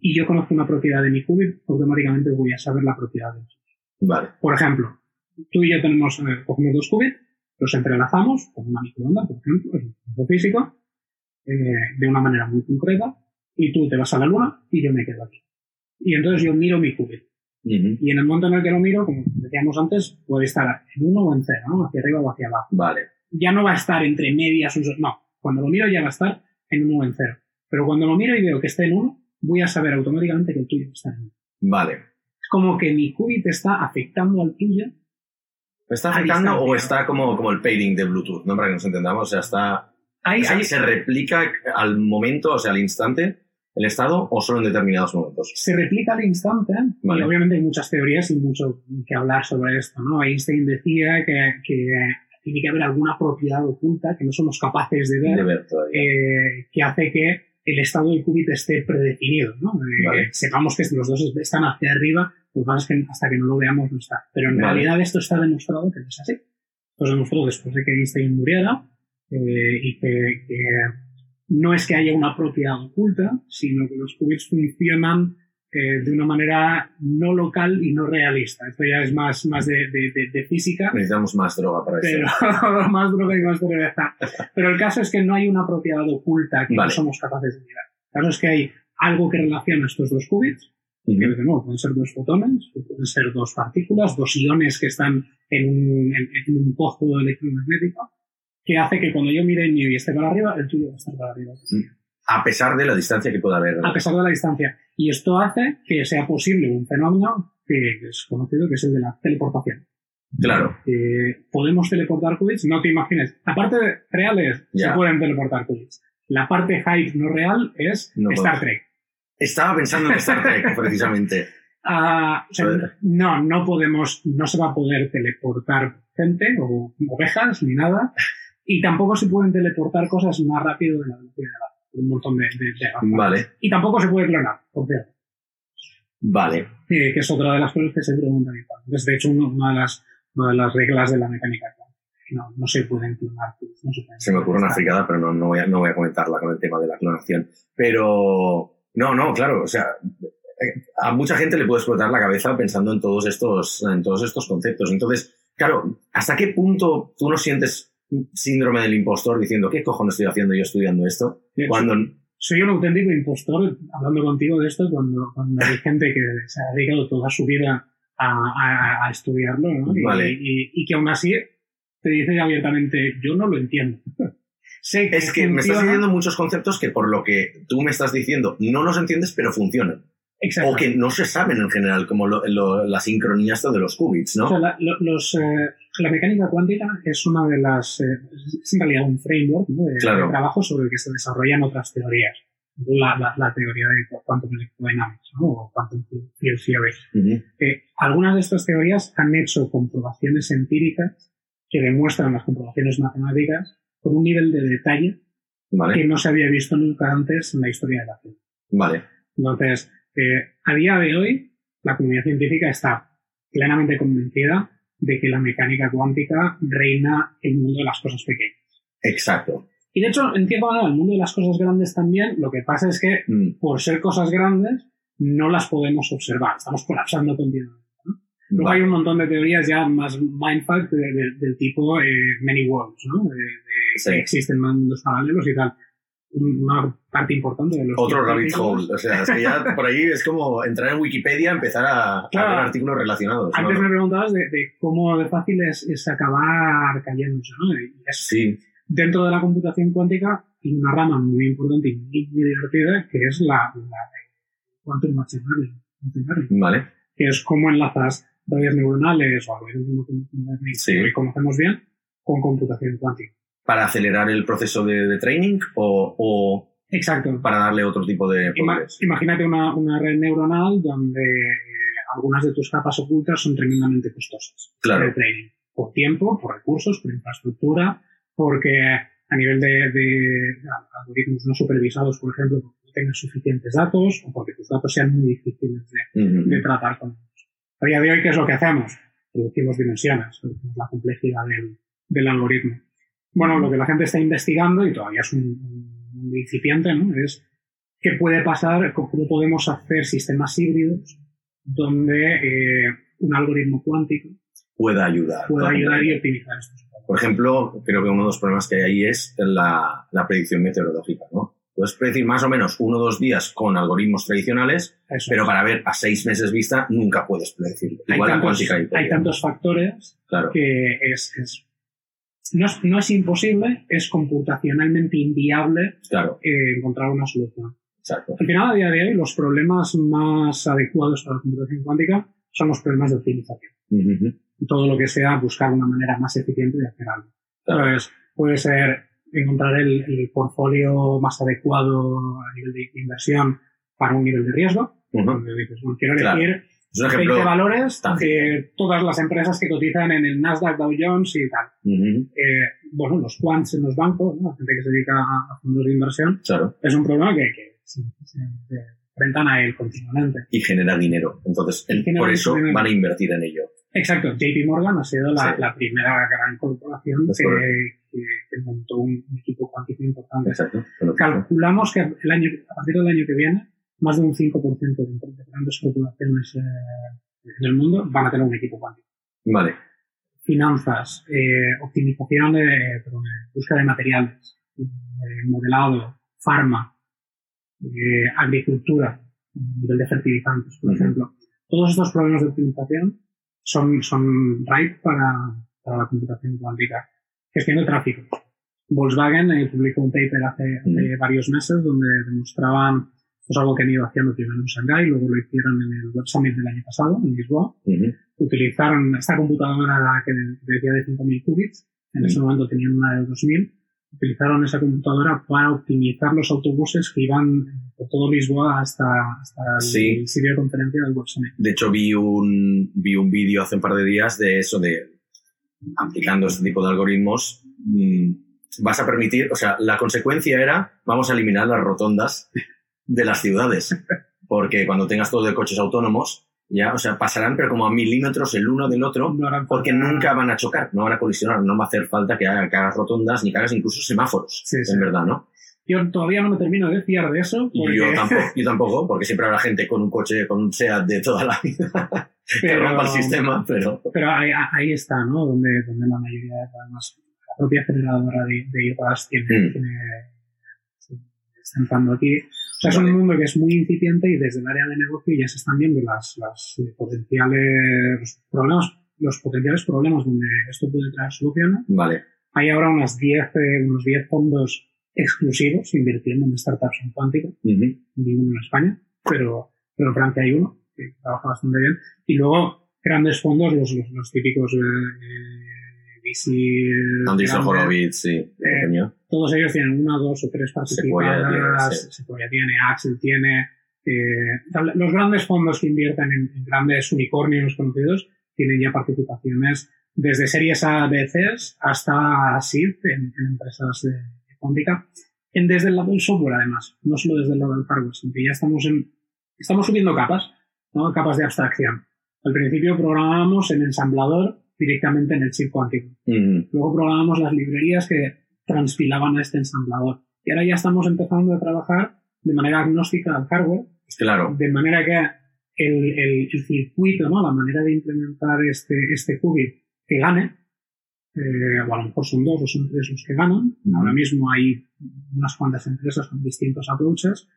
C: y yo conozco una propiedad de mi qubit, automáticamente voy a saber la propiedad del tuyo.
B: Vale,
C: Por ejemplo, tú y yo tenemos, eh, cogemos dos qubits, los entrelazamos con una microonda, por ejemplo, es un físico, eh, de una manera muy concreta, y tú te vas a la luna y yo me quedo aquí. Y entonces yo miro mi qubit.
B: Ujú.
C: Y en el momento en el que lo miro, como decíamos antes, puede estar en uno o en cero, ¿no? Hacia arriba o hacia abajo.
B: vale,
C: Ya no va a estar entre medias, no. Cuando lo miro ya va a estar en uno o en cero. Pero cuando lo miro y veo que está en uno, voy a saber automáticamente que el tuyo está en uno.
B: vale.
C: Es como que mi qubit está afectando al tuyo.
B: ¿Está
C: A
B: afectando o está como, como el pairing de Bluetooth, ¿no? Para que nos entendamos, o sea, está...
C: Hay,
B: o sea,
C: hay-
B: ¿Se replica al momento, o sea, al instante, el estado o solo en determinados momentos?
C: se replica al instante
B: Vale.
C: y obviamente hay muchas teorías y mucho que hablar sobre esto, ¿no? Einstein decía que, que tiene que haber alguna propiedad oculta que no somos capaces de ver
B: De ver
C: eh, que hace que el estado del qubit esté predefinido, ¿no? Eh, sepamos que los dos están hacia arriba, lo que pasa es que hasta que no lo veamos no está. Pero en
B: Vale.
C: realidad esto está demostrado que no es así. Esto se demostró después de que Einstein muriera eh, y que, que no es que haya una propiedad oculta, sino que los qubits funcionan eh, de una manera no local y no realista. Esto ya es más, más de, de- de- de física
B: Necesitamos más droga para
C: pero
B: eso.
C: más droga y más cerveza. Pero el caso es que no hay una propiedad oculta que
B: Vale.
C: no somos capaces de mirar. El caso es que hay algo que relaciona estos dos qubits, que
B: Ujú.
C: de nuevo pueden ser dos fotones, pueden ser dos partículas, dos iones que están en un, en, en un pozo electromagnético, que hace que cuando yo mire el mío y esté para arriba, el tuyo va a estar para arriba.
B: A pesar de la distancia que pueda haber.
C: A pesar de la distancia. Y esto hace que sea posible un fenómeno que es conocido, que es el de la teleportación.
B: Claro,
C: Eh, podemos teleportar qubits, no te imagines. La parte de reales se pueden teleportar qubits. La parte hype no real es
B: No
C: Star
B: podemos.
C: Trek.
B: estaba pensando en Star Trek, precisamente.
C: Ah, o sea,
B: Joder.
C: no, no podemos, no se va a poder teleportar gente o ovejas ni nada. Y tampoco se pueden teleportar cosas más rápido de la velocidad de la. Un montón de, de-.
B: Vale,
C: Y tampoco se puede clonar, por cierto.
B: Vale.
C: que es otra de las cosas que se preguntan. Es de hecho una de las, una de las reglas de la mecánica no, no se pueden clonar. No se,
B: se, me ocurre una fricada, pero no, no, voy a, no voy a comentarla con el tema de la clonación. Pero, no, no, claro, o sea, a mucha gente le puede explotar la cabeza pensando en todos estos, en todos estos conceptos. Entonces, claro, ¿hasta qué punto tú no sientes síndrome del impostor diciendo, ¿qué cojones estoy haciendo yo estudiando esto? Cuando...
C: Soy un auténtico impostor hablando contigo de esto cuando, cuando hay gente que se ha dedicado toda su vida a, a, estudiarlo ¿no? y, y, que aún así te dice abiertamente, yo no lo entiendo.
B: sé que es que me estás diciendo muchos conceptos que por lo que tú me estás diciendo no los entiendes, pero funcionan. O que no se saben en general, como la sincronía hasta de los qubits, ¿no?
C: la, los, eh, la mecánica cuántica es una de las. Eh, es en realidad un framework de, trabajo sobre el que se desarrollan otras teorías. La, la, teoría de quantum electrodynamics ¿no? o quantum field theory. Eh, algunas de estas teorías han hecho comprobaciones empíricas que demuestran las comprobaciones matemáticas con un nivel de detalle que no se había visto nunca antes en la historia de la ciencia.
B: Vale.
C: Entonces, eh, a día de hoy, la comunidad científica está plenamente convencida de que la mecánica cuántica reina el mundo de las cosas pequeñas.
B: Exacto.
C: Y de hecho, en cierto modo, el mundo de las cosas grandes también, lo que pasa es que, mm. por ser cosas grandes, no las podemos observar. Estamos colapsando continuamente. Luego hay un montón de teorías ya más mindfuck del tipo eh, many worlds, ¿no? De, que existen mundos paralelos y tal. Una parte importante de los.
B: Otro rabbit hole. O sea, es que ya por ahí es como entrar en Wikipedia, empezar a, ver artículos relacionados.
C: Antes me preguntabas de, cómo de fácil es, es acabar cayéndose, ¿no?
B: sí.
C: Dentro de la computación cuántica hay una rama muy importante y muy, divertida que es la, la quantum machine learning.
B: Vale.
C: Que es cómo enlazas redes neuronales o algoritmos que conocemos bien con computación cuántica.
B: ¿Para acelerar el proceso de, training o,
C: Exacto.
B: para darle otro tipo de
C: imagínate una, una, red neuronal donde algunas de tus capas ocultas son tremendamente costosas.
B: Claro.
C: De training. Por tiempo, por recursos, por infraestructura, porque a nivel de, algoritmos no supervisados, por ejemplo, porque no tengas suficientes datos o porque tus datos sean muy difíciles de, de tratar con ellos. A día de hoy, ¿qué es lo que hacemos? Reducimos dimensiones, reducimos la complejidad del, del, algoritmo. Bueno, lo que la gente está investigando, y todavía es un, un incipiente, ¿no? es qué puede pasar, cómo podemos hacer sistemas híbridos donde eh, un algoritmo cuántico
B: pueda ayudar.
C: Pueda ayudar y optimizar estos.
B: Por ejemplo, creo que uno de los problemas que hay ahí es la, la predicción meteorológica, ¿no? Puedes predecir más o menos uno o dos días con algoritmos tradicionales, pero para ver a seis meses vista nunca puedes predecir.
C: Igual hay, tantos, hay tantos factores que es, es no, es, no, es, imposible, es computacionalmente inviable eh, encontrar una solución.
B: Exacto.
C: Al final, a día de hoy, los problemas más adecuados para la computación cuántica son los problemas de optimización. Todo lo que sea buscar una manera más eficiente de hacer algo. Entonces, puede ser encontrar el, el portfolio más adecuado a nivel de inversión para un nivel de riesgo. quiero elegir 20 valores de todas las empresas que cotizan en el Nasdaq, Dow Jones y tal. eh, bueno, los quants en los bancos, la gente que se dedica a, fondos de inversión,
B: claro.
C: es un problema que, que se, se, enfrentan a él continuamente.
B: Y genera dinero. Entonces, por eso van a invertir en ello.
C: Exacto. JP Morgan ha sido la, la primera gran corporación que, que, montó un, equipo cuántico importante.
B: Exacto.
C: Calculamos que el año, a partir del año que viene, más de un 5% de grandes corporaciones eh, en el mundo van a tener un equipo cuántico.
B: Vale.
C: Finanzas, eh, optimización de, perdón, búsqueda de materiales, eh, modelado, farma, eh, agricultura, nivel de fertilizantes, por ejemplo. Todos estos problemas de optimización son, son right para, para la computación cuántica gestión de tráfico. Volkswagen eh, publicó un paper hace, mm. varios meses donde demostraban pues, algo que han ido haciendo primero en Shanghai, luego lo hicieron en el Web Summit del año pasado, en Lisboa. Utilizaron esta computadora que decía de 5.000 qubits, en ese momento tenían una de 2.000, utilizaron esa computadora para optimizar los autobuses que iban por todo Lisboa hasta, hasta el sitio de conferencia del Web Summit.
B: De hecho, vi un, vi un vídeo hace un par de días de eso, de aplicando este tipo de algoritmos, mm, vas a permitir, o sea, la consecuencia era, vamos a eliminar las rotondas de las ciudades. porque cuando tengas todo de coches autónomos, ya, o sea, pasarán pero como a milímetros el uno del otro, porque nunca van a chocar, no van a colisionar, no va a hacer falta que, hagas rotondas ni que hagas incluso semáforos, en verdad, ¿no?
C: Yo todavía no me termino de fiar de eso.
B: Yo, tampoco, yo tampoco, porque siempre habrá gente con un coche, con un SEAT de toda la vida que rompa el sistema, pero...
C: Pero ahí, está, ¿no? Donde, donde la mayoría, además, la propia generadora de, de tiene, mm. tiene está entrando aquí. Es un mundo que es muy incipiente y desde el área de negocio ya se están viendo las, las eh, potenciales problemas, los potenciales problemas donde esto puede traer soluciones.
B: Vale.
C: Hay ahora unas 10, eh, unos 10 fondos exclusivos invirtiendo en startups en cuántica, ninguno en España, pero, pero en Francia hay uno que trabaja bastante bien. Y luego grandes fondos, los, los, típicos eh,
B: Eh, Andreessen Horowitz, sí.
C: Eh, todos ellos tienen una, dos o tres participadas. Sequoia tiene, Axel tiene. Eh, los grandes fondos que invierten en, grandes unicornios conocidos tienen ya participaciones desde series A, B, C hasta SID en, en empresas de, cuántica, en, desde el lado del software además, no solo desde el lado del hardware, sino que ya estamos en, estamos subiendo capas, ¿no? capas de abstracción. Al principio programábamos en ensamblador directamente en el chip cuántico. Luego programábamos las librerías que transpilaban a este ensamblador. Y ahora ya estamos empezando a trabajar de manera agnóstica al hardware.
B: Claro.
C: De manera que el, el, circuito, ¿no? la manera de implementar este, este qubit que gane, eh, o a lo mejor son dos o son tres los que ganan. Ahora mismo hay unas cuantas empresas con distintos approaches.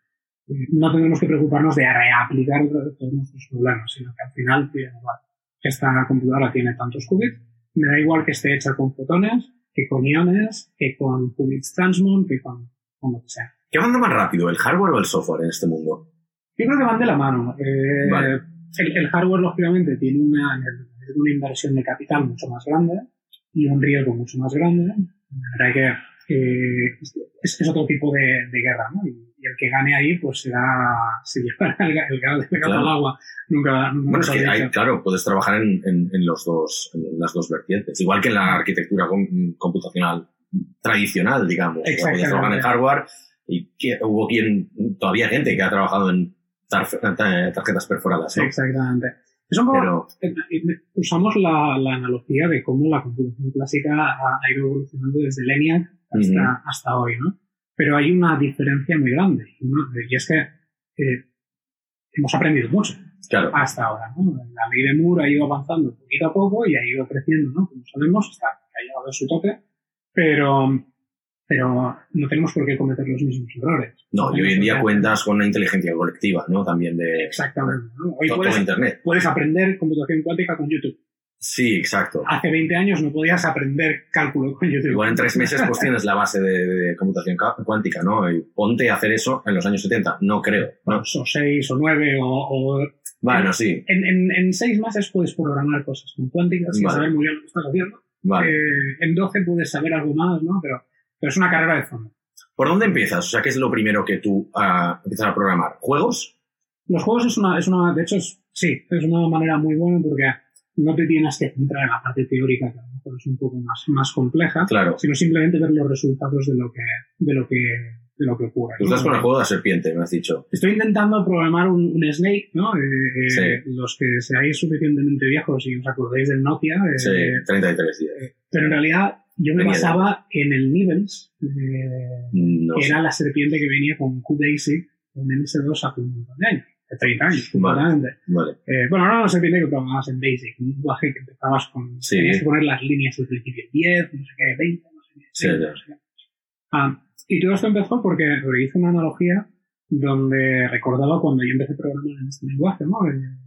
C: Eh, no tenemos que preocuparnos de reaplicar todos nuestros problemas, sino que al final, esta computadora tiene tantos qubits, me da igual que esté hecha con fotones, que con iones, que con qubits transmon, que con, con, lo que sea.
B: ¿Qué manda más rápido, el hardware o el software en este mundo?
C: Yo creo que van de la mano. Eh, el, hardware, lógicamente, tiene una, una inversión de capital mucho más grande y un riesgo mucho más grande. De manera que es, otro tipo de, guerra, ¿no? Y, el que gane ahí, pues será, se llevará el, el, gato al agua. Nunca,
B: bueno, es que hay, claro, puedes trabajar en, en, los dos, en las dos vertientes. Igual que en la arquitectura computacional tradicional, digamos. Puedes trabajar en hardware y que, hubo quien, todavía gente que ha trabajado en tarjetas perforadas.
C: Exactamente. Pero... Eh, usamos la, la, analogía de cómo la computación clásica ha, ido evolucionando desde ENIAC hasta, hasta hoy, ¿no? Pero hay una diferencia muy grande, y es que eh, hemos aprendido mucho hasta ahora, ¿no? La ley de Moore ha ido avanzando poquito a poco y ha ido creciendo, ¿no? Como sabemos, hasta que ha llegado a su tope, pero pero no tenemos por qué cometer los mismos errores.
B: No, y hoy en día cuentas con una inteligencia colectiva, ¿no? También de...
C: Exactamente. Hoy puedes, Internet. puedes aprender computación cuántica con YouTube.
B: Sí, exacto.
C: Hace 20 años no podías aprender cálculo con YouTube.
B: Igual en tres meses pues tienes la base de, computación cuántica, ¿no? Y ponte a hacer eso en los años 70. No creo. ¿no?
C: O seis o nueve o...
B: bueno, sí.
C: En, en, seis meses puedes programar cosas con cuántica sin saber muy bien lo que estás haciendo. Vale. Eh, en 12 puedes saber algo más, ¿no? Pero pero es una carrera de fondo.
B: ¿Por dónde empiezas? O sea, ¿qué es lo primero que tú uh, empiezas a programar? ¿Juegos?
C: Los juegos es una, es una, de hecho, sí, es una manera muy buena porque no te tienes que centrar en la parte teórica, que a lo mejor es un poco más, más compleja,
B: claro.
C: sino simplemente ver los resultados de lo que, de lo que, de lo que ocurre.
B: Tú estás con el juego de la serpiente, me has dicho.
C: Estoy intentando programar un, Snake, ¿no? Eh, sí. Los que seáis suficientemente viejos y os acordéis del Nokia.
B: Eh, sí, 33 días. Eh,
C: pero en realidad yo me basaba en el Nibbles, eh, que era la serpiente que venía con QBasic en MS2 hace un montón de años, 30 años,
B: vale, vale.
C: Eh, bueno, ahora la serpiente que programabas en Basic, un lenguaje que empezabas con. Sí. Tenías que poner las líneas al principio 10, no sé qué, 20, no sé qué. Sí, no sé qué. Ah, y todo esto empezó porque, hice una analogía donde recordaba cuando yo empecé a programar en este lenguaje, ¿no? Eh,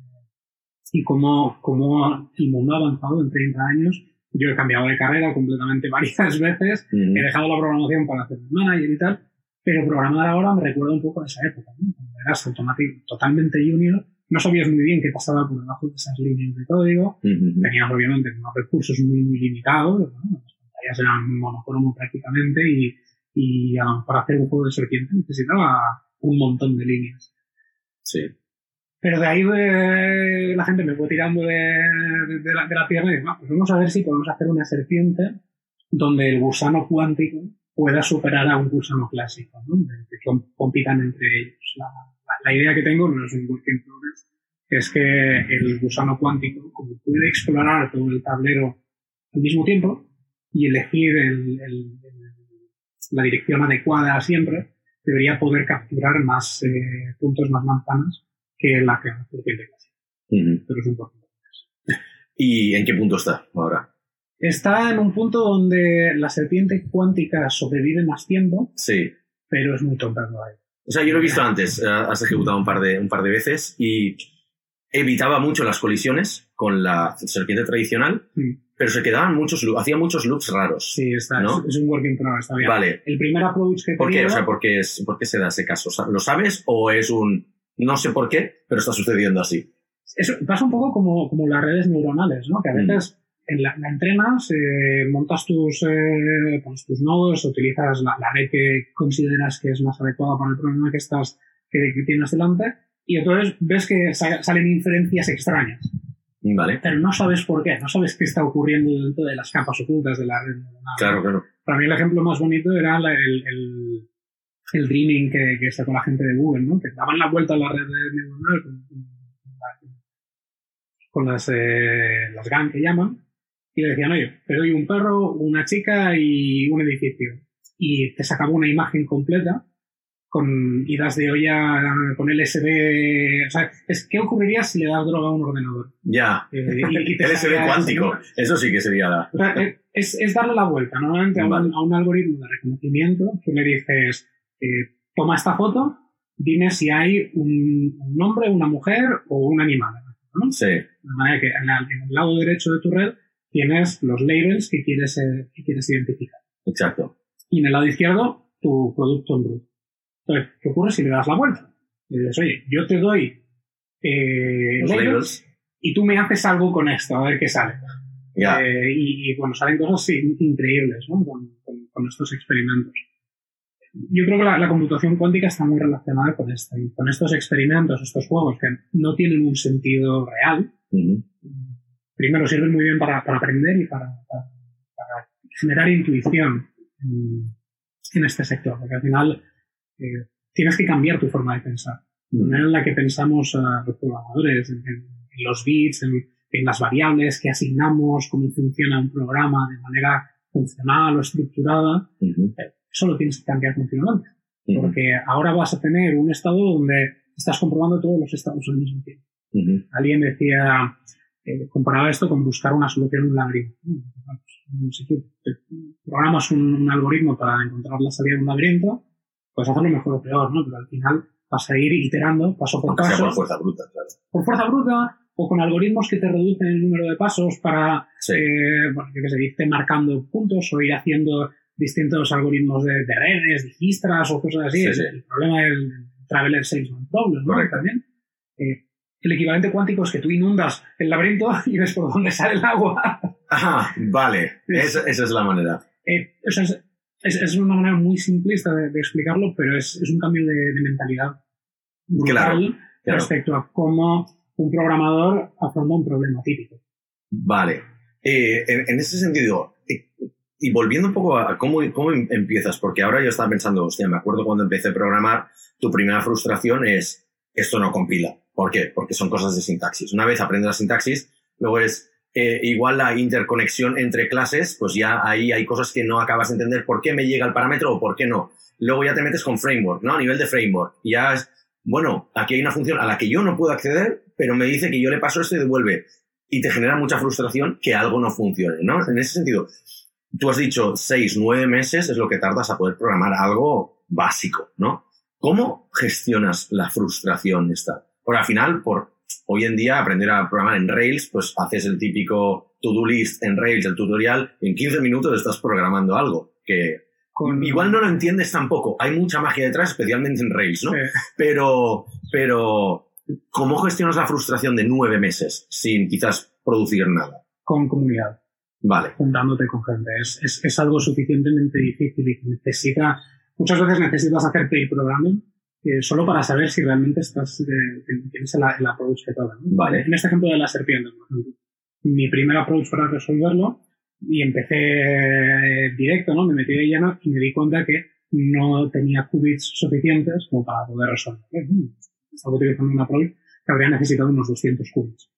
C: y cómo, cómo el mundo ha avanzado en 30 años yo he cambiado de carrera completamente varias veces, he dejado la programación para hacer manager y tal, pero programar ahora me recuerda un poco a esa época, ¿no? Cuando eras automático, totalmente junior, no sabías muy bien qué pasaba por debajo de esas líneas de código, tenías obviamente unos recursos muy, muy limitados, ¿no? las pantallas eran monocromo prácticamente y, y a lo mejor hacer un juego de serpiente necesitaba un montón de líneas.
B: Sí.
C: Pero de ahí la gente me fue tirando de, de, la, de la pierna y digo, pues vamos a ver si podemos hacer una serpiente donde el gusano cuántico pueda superar a un gusano clásico, ¿no? que compitan entre ellos. La, la idea que tengo, no es un work in progress, es que el gusano cuántico, como puede explorar todo el tablero al mismo tiempo y elegir el, el, la dirección adecuada siempre, debería poder capturar más eh, puntos, más manzanas que la que serpiente clásica. Pero es un poco
B: ¿Y en qué punto está ahora?
C: Está en un punto donde la serpiente cuántica sobrevive más tiempo,
B: Sí.
C: pero es muy tonta todavía.
B: O sea, yo lo he visto antes, eh, has ejecutado un par, de, un par de veces y evitaba mucho las colisiones con la serpiente tradicional, pero se quedaban muchos loops, hacía muchos loops raros.
C: Sí, está,
B: ¿No?
C: es, es un work in progress todavía.
B: Vale.
C: El primer approach que
B: ¿Por qué? O sea, ¿por qué, es, ¿por qué se da ese caso? ¿Lo sabes o es un no sé por qué, pero está sucediendo así?
C: Eso pasa un poco como, como las redes neuronales, ¿no? Que a
B: Mm.
C: En la, la entrenas, eh, montas tus, eh, pones tus nodos, utilizas la, la red que consideras que es más adecuada para el problema que estás que, que tienes delante, y entonces ves que sa- salen inferencias extrañas,
B: Vale,
C: pero no sabes por qué, no sabes qué está ocurriendo dentro de las capas ocultas de la red neuronal.
B: claro, claro.
C: Para mí el ejemplo más bonito era la- el, el, el dreaming que, que sacó la gente de Google, ¿no? Que daban la vuelta a la red neuronal con, con- con las, eh, las GAN que llaman y le decían, oye, te doy un perro, una chica y un edificio. Y te sacaba una imagen completa con idas de olla, con LSD. O sea, es, ¿qué ocurriría si le das droga a un ordenador?
B: Ya.
C: Eh, y- y te
B: LSD cuántico. Eso sí que sería la...
C: o sea, eh, es, es darle la vuelta. Normalmente a un,
B: Vale.
C: a un algoritmo de reconocimiento, tú le dices, eh, toma esta foto, dime si hay un, un hombre, una mujer o un animal. ¿no?
B: Sí,
C: De manera que en el lado derecho de tu red tienes los labels que quieres, eh, que quieres identificar.
B: exacto.
C: Y en el lado izquierdo, tu producto en bruto. Entonces, ¿qué ocurre si le das la vuelta? Le dices, oye, yo te doy eh,
B: Los
C: labels,
B: labels.
C: y tú me haces algo con esto, a ver qué sale.
B: Ya.
C: Eh, y, y, bueno, salen cosas increíbles ¿no? con, con- con estos experimentos. Yo creo que la, la computación cuántica está muy relacionada con esto, y con estos experimentos, estos juegos que no tienen un sentido real. Primero sirven muy bien para, para aprender y para, para- para generar intuición en, este sector, porque al final eh, tienes que cambiar tu forma de pensar. La manera en la que pensamos a los programadores, en, en- en los bits, en, en las variables que asignamos, cómo funciona un programa de manera funcional o estructurada,
B: Ujú.
C: eso lo tienes que cambiar continuamente. Porque ahora vas a tener un estado donde estás comprobando todos los estados al mismo tiempo. Alguien decía, eh, comparaba esto con buscar una solución en un laberinto. Pues, Si tú programas un, un algoritmo para encontrar la salida de un laberinto, puedes hacerlo mejor o peor, ¿no? Pero al final vas a ir iterando paso por paso,
B: por fuerza bruta, claro.
C: por fuerza bruta o con algoritmos que te reducen el número de pasos para,
B: Sí.
C: eh, bueno, yo qué sé, irte marcando puntos o ir haciendo distintos algoritmos de, de redes, de gistras o cosas así.
B: Sí,
C: el,
B: sí.
C: el problema del Traveler Salesman Problem, ¿no?
B: Correcto.
C: También. Eh, el equivalente cuántico es que tú inundas el laberinto y ves por dónde sale el agua.
B: Ajá, vale. Esa, esa es la manera.
C: Eh, o sea, es, es- es una manera muy simplista de, de explicarlo, pero es, es un cambio de, de mentalidad brutal
B: Claro, claro.
C: respecto a cómo un programador afronta un problema típico.
B: Vale. Eh, en, en ese sentido, eh, y volviendo un poco a cómo, cómo em- empiezas, porque ahora yo estaba pensando, hostia, me acuerdo cuando empecé a programar, tu primera frustración es, esto no compila. ¿Por qué? Porque son cosas de sintaxis. Una vez aprendes la sintaxis, luego es eh, igual la interconexión entre clases, pues ya ahí hay cosas que no acabas de entender por qué me llega el parámetro o por qué no. Luego ya te metes con framework, ¿no? A nivel de framework. Y ya es, bueno, aquí hay una función a la que yo no puedo acceder, pero me dice que yo le paso esto y devuelve. Y te genera mucha frustración que algo no funcione, ¿no? En ese sentido, tú has dicho seis, nueve meses es lo que tardas a poder programar algo básico, ¿no? ¿Cómo gestionas la frustración esta? Porque al final, por hoy en día aprender a programar en Rails, pues haces el típico to-do list en Rails, el tutorial, y en 15 minutos estás programando algo que
C: Con-
B: igual no lo entiendes tampoco. Hay mucha magia detrás, especialmente en Rails, ¿no?
C: Sí.
B: Pero, pero, ¿cómo gestionas la frustración de nueve meses sin quizás producir nada?
C: con comunidad,
B: Vale.
C: juntándote con gente. Es, es, es algo suficientemente difícil y que necesita, muchas veces necesitas hacer pair programming eh, solo para saber si realmente estás, eh, tienes el, el approach que toca. ¿no?
B: Vale.
C: En este ejemplo de la serpiente, por ejemplo. Mi primer approach para resolverlo y empecé eh, directo, ¿no? Me metí de lleno y me di cuenta que no tenía qubits suficientes como para poder resolverlo. estaba utilizando una Pro, que habría necesitado unos 200 qubits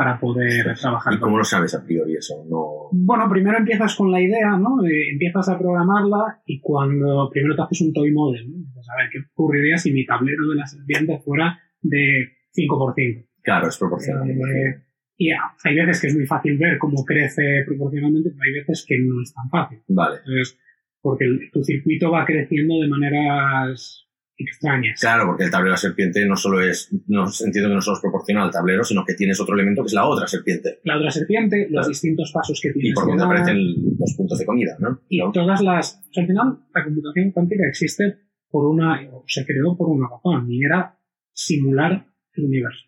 C: para poder trabajar.
B: ¿Y cómo lo sabes a priori eso? No...
C: Bueno, primero empiezas con la idea, ¿no? empiezas a programarla y cuando primero te haces un toy model, ¿no? a ver qué ocurriría si mi tablero de la serpiente fuera de 5x5.
B: Claro, es proporcional.
C: Eh, y hay veces que es muy fácil ver cómo crece proporcionalmente, pero hay veces que no es tan fácil.
B: Vale.
C: Entonces, porque tu circuito va creciendo de maneras extrañas.
B: Claro, porque el tablero de la serpiente no solo es, no entiendo que no solo es proporcional al tablero, sino que tienes otro elemento que es la otra serpiente.
C: La otra serpiente, los distintos pasos que tienes.
B: Y por donde aparecen los puntos de comida, ¿no?
C: Y todas las. al final, la computación cuántica existe por una. se creó por una razón, y era simular el universo.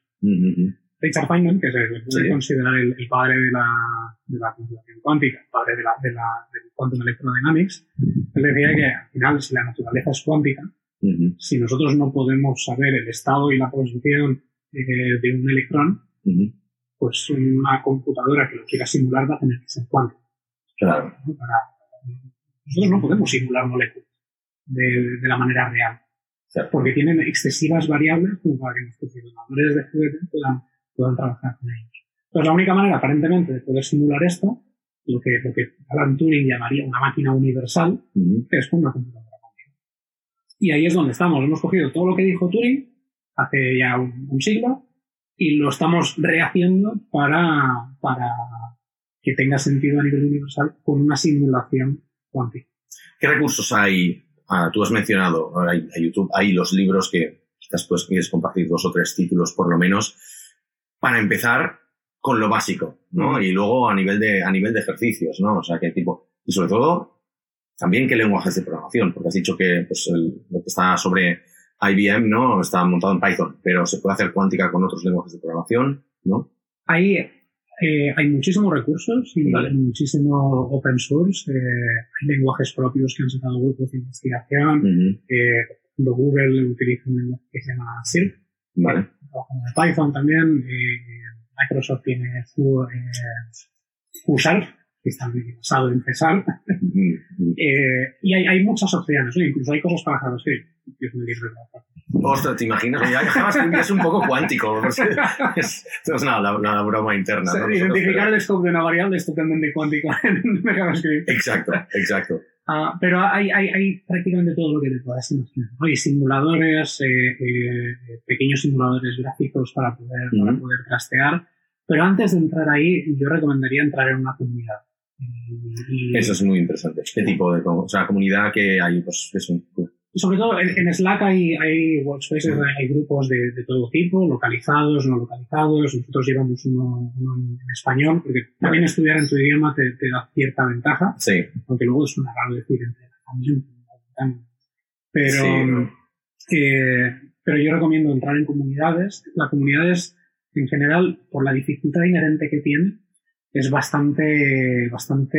C: Richard Feynman, que se puede considerar el, padre de la, de la computación cuántica, el padre de la, de la, del quantum electrodynamics, él decía que al final, si la naturaleza es cuántica, si nosotros no podemos saber el estado y la posición eh, de un electrón, pues una computadora que lo quiera simular va a tener que ser cuántica.
B: Claro.
C: nosotros no podemos simular moléculas de, de la manera real. Porque tienen excesivas variables para que nuestros ordenadores de juguete puedan puedan trabajar con ellos. Entonces, la única manera, aparentemente, de poder simular esto, lo que, lo que Alan Turing llamaría una máquina universal, es con una computadora. Y ahí es donde estamos. Hemos cogido todo lo que dijo Turing hace ya un, siglo y lo estamos rehaciendo para, para que tenga sentido a nivel universal con una simulación cuántica.
B: ¿Qué recursos hay? Ah, tú has mencionado, hay, YouTube, hay los libros que quizás pues quieres compartir dos o tres títulos por lo menos para empezar con lo básico, ¿no? Y luego a nivel de, a nivel de ejercicios, ¿no? O sea, qué tipo, y sobre todo, también qué lenguajes de programación, porque has dicho que pues, lo que está sobre IBM, ¿no? Está montado en Python, pero se puede hacer cuántica con otros lenguajes de programación, ¿no?
C: Hay, eh, hay muchísimos recursos y muchísimo open source. Eh, hay lenguajes propios que han sacado grupos de investigación. eh, Google utiliza un lenguaje que se llama Silk,
B: Vale.
C: Trabajamos en Python también. Microsoft tiene su eh, que está basado en Cesar. eh, y hay, hay, muchas opciones, ¿eh? incluso hay cosas para JavaScript.
B: Ostras, ¿te imaginas? Ya JavaScript es un poco cuántico. Es, es nada, la, la, broma interna. ¿no?
C: Identificar el scope de una variable es totalmente cuántico en JavaScript.
B: Exacto, exacto.
C: Uh, pero hay, hay, hay, prácticamente todo lo que te puedas imaginar. Hay simuladores, eh, eh, pequeños simuladores gráficos para poder, uh -huh. para poder trastear. Pero antes de entrar ahí, yo recomendaría entrar en una comunidad.
B: Y, Eso es muy interesante. ¿Qué tipo de o sea, comunidad que hay? Pues, es un,
C: sobre todo en, en, Slack hay, hay workspaces, hay grupos de, de, todo tipo, localizados, no localizados. Nosotros llevamos uno, uno en, español, porque también estudiar en tu idioma te, te, da cierta ventaja.
B: Sí.
C: Aunque luego es una raro decir entre también. Pero, sí. eh, pero yo recomiendo entrar en comunidades. La comunidad es, en general, por la dificultad inherente que tiene, es bastante, bastante,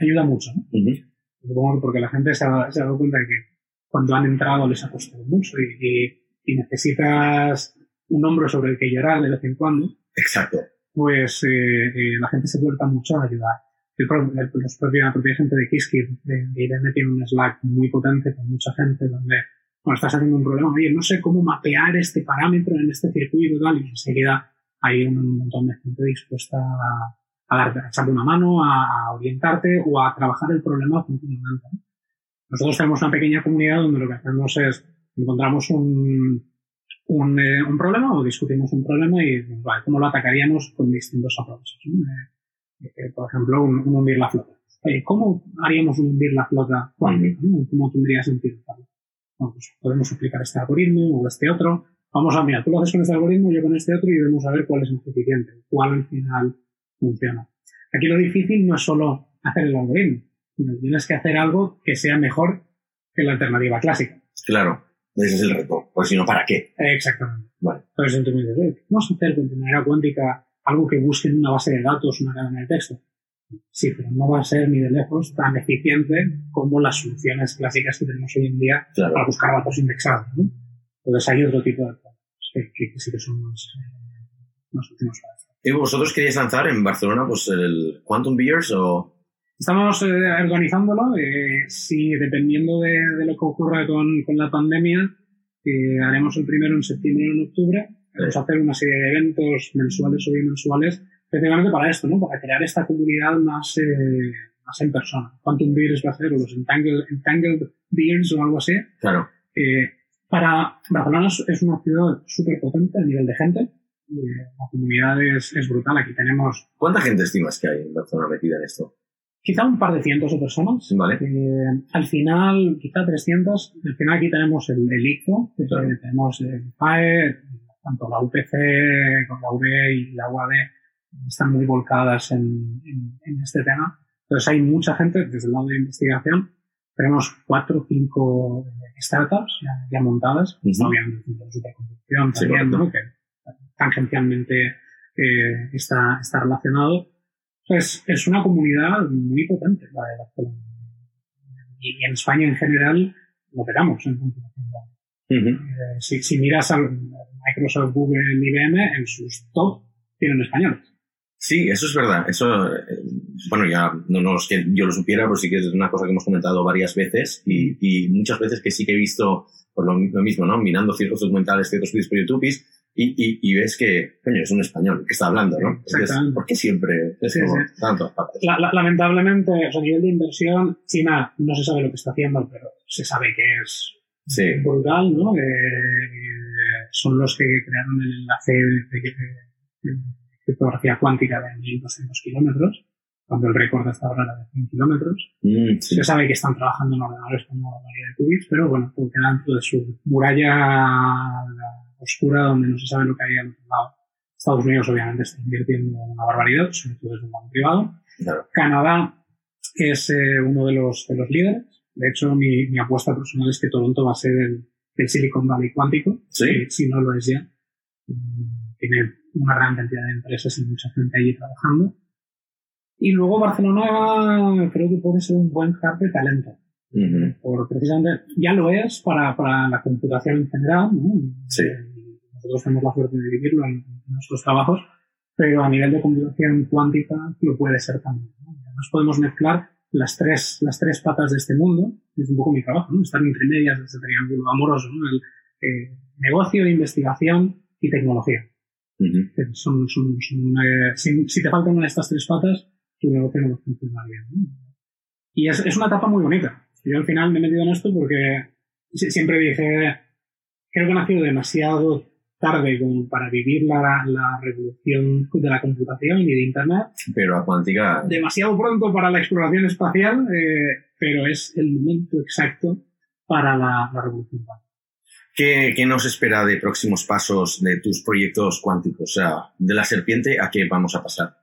C: ayuda mucho. ¿no?
B: Uh-huh.
C: Supongo porque la gente se ha, se ha, dado cuenta de que cuando han entrado les ha costado mucho y, y, y, necesitas un hombro sobre el que llorar de vez en cuando.
B: Exacto.
C: Pues eh, eh, la gente se vuelta mucho a ayudar. El, el, los la propia gente de Qiskit, de, de IBM, tiene un Slack muy potente con mucha gente donde cuando estás haciendo un problema, oye, no sé cómo mapear este parámetro en este circuito tal, y enseguida hay un montón de gente dispuesta a, a, darte, a echarle una mano, a, a, orientarte o a trabajar el problema continuamente. Nosotros tenemos una pequeña comunidad donde lo que hacemos es encontramos un, un, eh, un problema o discutimos un problema y vale, cómo lo atacaríamos con distintos approaches. ¿no? Eh, eh, por ejemplo, un, un, hundir la flota. Oye, ¿cómo haríamos un hundir la flota cuántica? ¿no? ¿Cómo tendría sentido? Bueno, pues podemos aplicar este algoritmo o este otro. Vamos a mirar, tú lo haces con este algoritmo, yo con este otro y vamos a ver cuál es más eficiente, cuál al final funciona. Aquí lo difícil no es solo hacer el algoritmo, sino tienes que hacer algo que sea mejor que la alternativa clásica.
B: Claro, ese es el reto, pues si no, ¿para qué?
C: Exactamente.
B: Vale.
C: Entonces, entonces vamos a hacer con manera cuántica algo que busque en una base de datos, una cadena de texto. Sí, pero no va a ser ni de lejos tan eficiente como las soluciones clásicas que tenemos hoy en día
B: claro.
C: para buscar datos indexados. ¿no? Entonces hay otro tipo de cosas que, que, que sí que son más, eh, más últimos.
B: ¿Y vosotros queréis lanzar en Barcelona pues el Quantum Beers o...?
C: Estamos eh, organizándolo. Eh, sí, dependiendo de, de, lo que ocurra con, con la pandemia, que haremos el primero en septiembre y en octubre. Vamos a hacer una serie de eventos mensuales o bimensuales, especialmente para esto, ¿no? Para crear esta comunidad más, eh, más en persona. Quantum Beers va a ser, o los Entangled, Entangled Beers o algo así.
B: Claro.
C: Eh, para Barcelona es una ciudad súper potente a nivel de gente. Eh, la comunidad es, es, brutal. Aquí tenemos.
B: ¿Cuánta gente estimas que hay en Barcelona metida en esto?
C: Quizá un par de cientos de personas.
B: Vale.
C: Eh, al final, quizá 300. Al final aquí tenemos el, el ICO, que claro. tenemos el PAE, tanto la UPC como la UB y la UAD están muy volcadas en, en, en este tema. Entonces hay mucha gente desde el lado de investigación tenemos cuatro o cinco startups ya, ya montadas, uh -huh. obviamente de superconducción
B: Sí,
C: también. ¿no? que tangencialmente eh, está, está relacionado. Pues es una comunidad muy potente la de Barcelona. Y, y en España en general lo veramos en computación.
B: Uh -huh.
C: Eh, si, si miras a Microsoft, Google, IBM, en sus top tienen españoles.
B: Sí, eso es verdad. Eso, eh, bueno, ya no, no es que yo lo supiera, pero sí que es una cosa que hemos comentado varias veces y, y muchas veces que sí que he visto por lo, lo mismo, ¿no? Mirando ciertos documentales, ciertos vídeos por YouTube y, y, y, ves que, coño, es un español que está hablando, ¿no? Es, ¿Por qué siempre es
C: Sí,
B: como
C: sí.
B: tanto? partes?
C: La- la- lamentablemente, o sea, a nivel de inversión, China no se sabe lo que está haciendo, pero se sabe que es
B: Sí,
C: brutal, ¿no? Eh, eh, son los que crearon el enlace de, de- de criptografía cuántica de 1200 kilómetros, cuando el récord hasta ahora era de 100 kilómetros.
B: Mm, sí.
C: Se sabe que están trabajando en ordenadores con una barbaridad de qubits, pero bueno, todo queda dentro de su muralla oscura donde no se sabe lo que hay al otro lado. Estados Unidos obviamente está invirtiendo una barbaridad, sobre todo desde el lado privado.
B: Claro.
C: Canadá es eh, uno de los, de los líderes. De hecho, mi, mi apuesta personal es que Toronto va a ser el, el Silicon Valley cuántico.
B: Sí.
C: Si, si no lo es ya. Mm, Tiene una gran cantidad de empresas y mucha gente allí trabajando. Y luego Barcelona creo que puede ser un buen hub de talento.
B: Ujú.
C: Por, precisamente, ya lo es para, para la computación en general. ¿no?
B: Sí.
C: Nosotros tenemos la suerte de vivirlo en, nuestros trabajos, pero a nivel de computación cuántica lo puede ser también. ¿no? Además podemos mezclar las tres, las tres patas de este mundo, que es un poco mi trabajo, ¿no? estar entre medias de ese triángulo amoroso, ¿no? el eh, negocio, investigación y tecnología.
B: Ujú.
C: Que Son, son, son, eh, si, si te faltan una de estas tres patas, tu negocio no va a funcionar bien. Y es, es una etapa muy bonita. Yo al final me he metido en esto porque si- siempre dije, creo que he nacido demasiado tarde como para vivir la, la revolución de la computación y de Internet,
B: Pero a cuántica,
C: demasiado pronto para la exploración espacial, eh, pero es el momento exacto para la, la revolución.
B: ¿qué, ¿qué nos espera de próximos pasos de tus proyectos cuánticos? O sea, de la serpiente a qué vamos a pasar.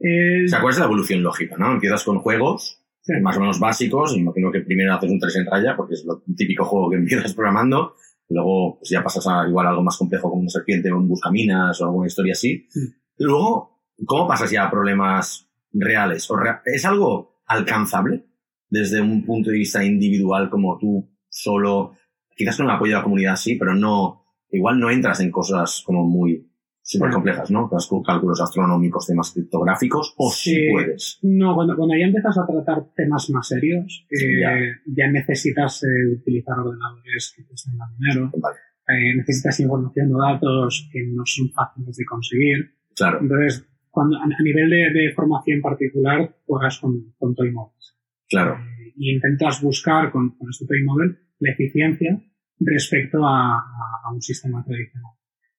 C: Eh,
B: sea, ¿cuál es la evolución lógica, no? Empiezas con juegos
C: sí.
B: más o menos básicos, imagino que primero haces un 3 en raya, porque es lo típico juego que empiezas programando, luego pues, ya pasas a igual algo más complejo como una serpiente o un buscaminas o alguna historia así.
C: Sí.
B: Y luego, ¿cómo pasas ya a problemas reales? ¿O ¿Es algo alcanzable desde un punto de vista individual como tú solo, quizás con el apoyo de la comunidad sí, pero no, igual no entras en cosas como muy súper complejas, ¿no? Cálculos astronómicos, temas criptográficos, o sí,
C: Sí.
B: puedes.
C: No, cuando, cuando ya empiezas a tratar temas más serios, eh,
B: Ya.
C: ya. necesitas eh, utilizar ordenadores que cuestan más dinero,
B: Vale,
C: eh, necesitas información o datos que no son fáciles de conseguir.
B: claro.
C: Entonces, cuando, a, a nivel de, de formación particular, juegas con, con toy models.
B: Claro.
C: Eh, y intentas buscar con, con este toy model la eficiencia respecto a, a- a un sistema tradicional.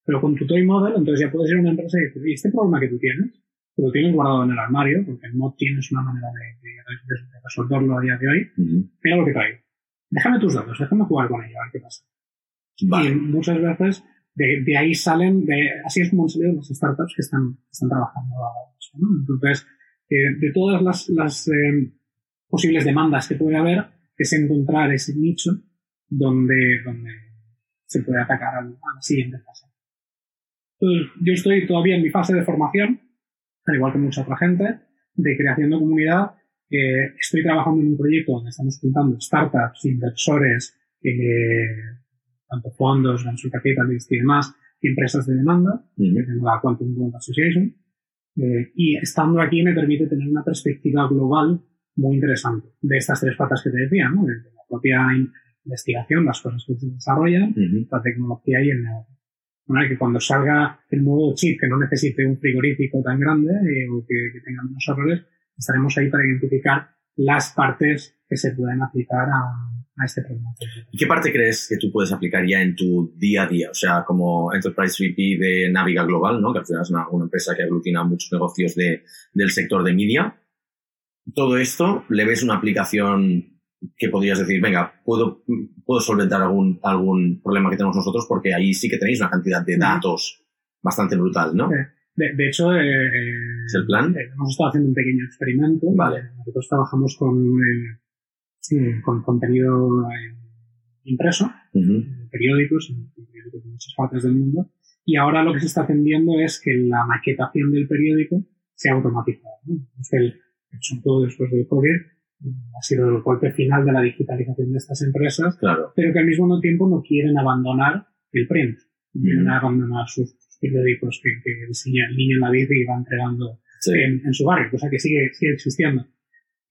C: Pero con tu toy model, entonces ya puedes ir a una empresa y decir, "Oye, este problema que tú tienes, lo tienes guardado en el armario, porque no tienes una manera de, de- de- de resolverlo a día de hoy, mira lo que traigo. Déjame tus datos, déjame jugar con ello, a ver qué pasa. Y
B: Vale.
C: muchas veces de, de ahí salen, de, así es como han salido las startups que están, trabajando ahora. ¿no? Entonces, eh, de todas las, las eh, posibles demandas que puede haber, es encontrar ese nicho donde, donde se puede atacar al- a la siguiente fase. Entonces, yo estoy todavía en mi fase de formación, al igual que mucha otra gente, de creación de comunidad. Eh, estoy trabajando en un proyecto donde estamos juntando startups, inversores, eh, tanto fondos, venture capitalists y demás, y empresas de demanda, que tengo la Quantum World Association. Eh, y estando aquí me permite tener una perspectiva global muy interesante de estas tres patas que te decía, ¿no? de, de la propia in- investigación, las cosas que se desarrollan, la tecnología y el negocio. Una que cuando salga el nuevo chip que no necesite un frigorífico tan grande eh, o que, tenga menos errores, estaremos ahí para identificar las partes que se pueden aplicar a, este problema.
B: ¿Y qué parte crees que tú puedes aplicar ya en tu día a día? O sea, como Enterprise VP de Naviga Global, ¿no? que al final es una, empresa que aglutina muchos negocios de, del sector de media. Todo esto, ¿le ves una aplicación que podrías decir, venga, puedo, puedo solventar algún, algún problema que tenemos nosotros porque ahí sí que tenéis una cantidad de datos bastante brutal, ¿no?
C: De, hecho, eh,
B: ¿es el plan?
C: Eh, hemos estado haciendo un pequeño experimento.
B: Vale.
C: Nosotros trabajamos con, eh, con contenido impreso, periódicos, periódicos de muchas partes del mundo, y ahora lo que se está haciendo es que la maquetación del periódico sea automatizada. ¿no? Es el, sobre todo después del COVID, ha sido el golpe final de la digitalización de estas empresas,
B: claro.
C: pero que al mismo tiempo no quieren abandonar el print, no quieren abandonar sus periódicos que, que diseña el niño en la vida y va entregando en, su barrio, cosa que sigue, sigue existiendo.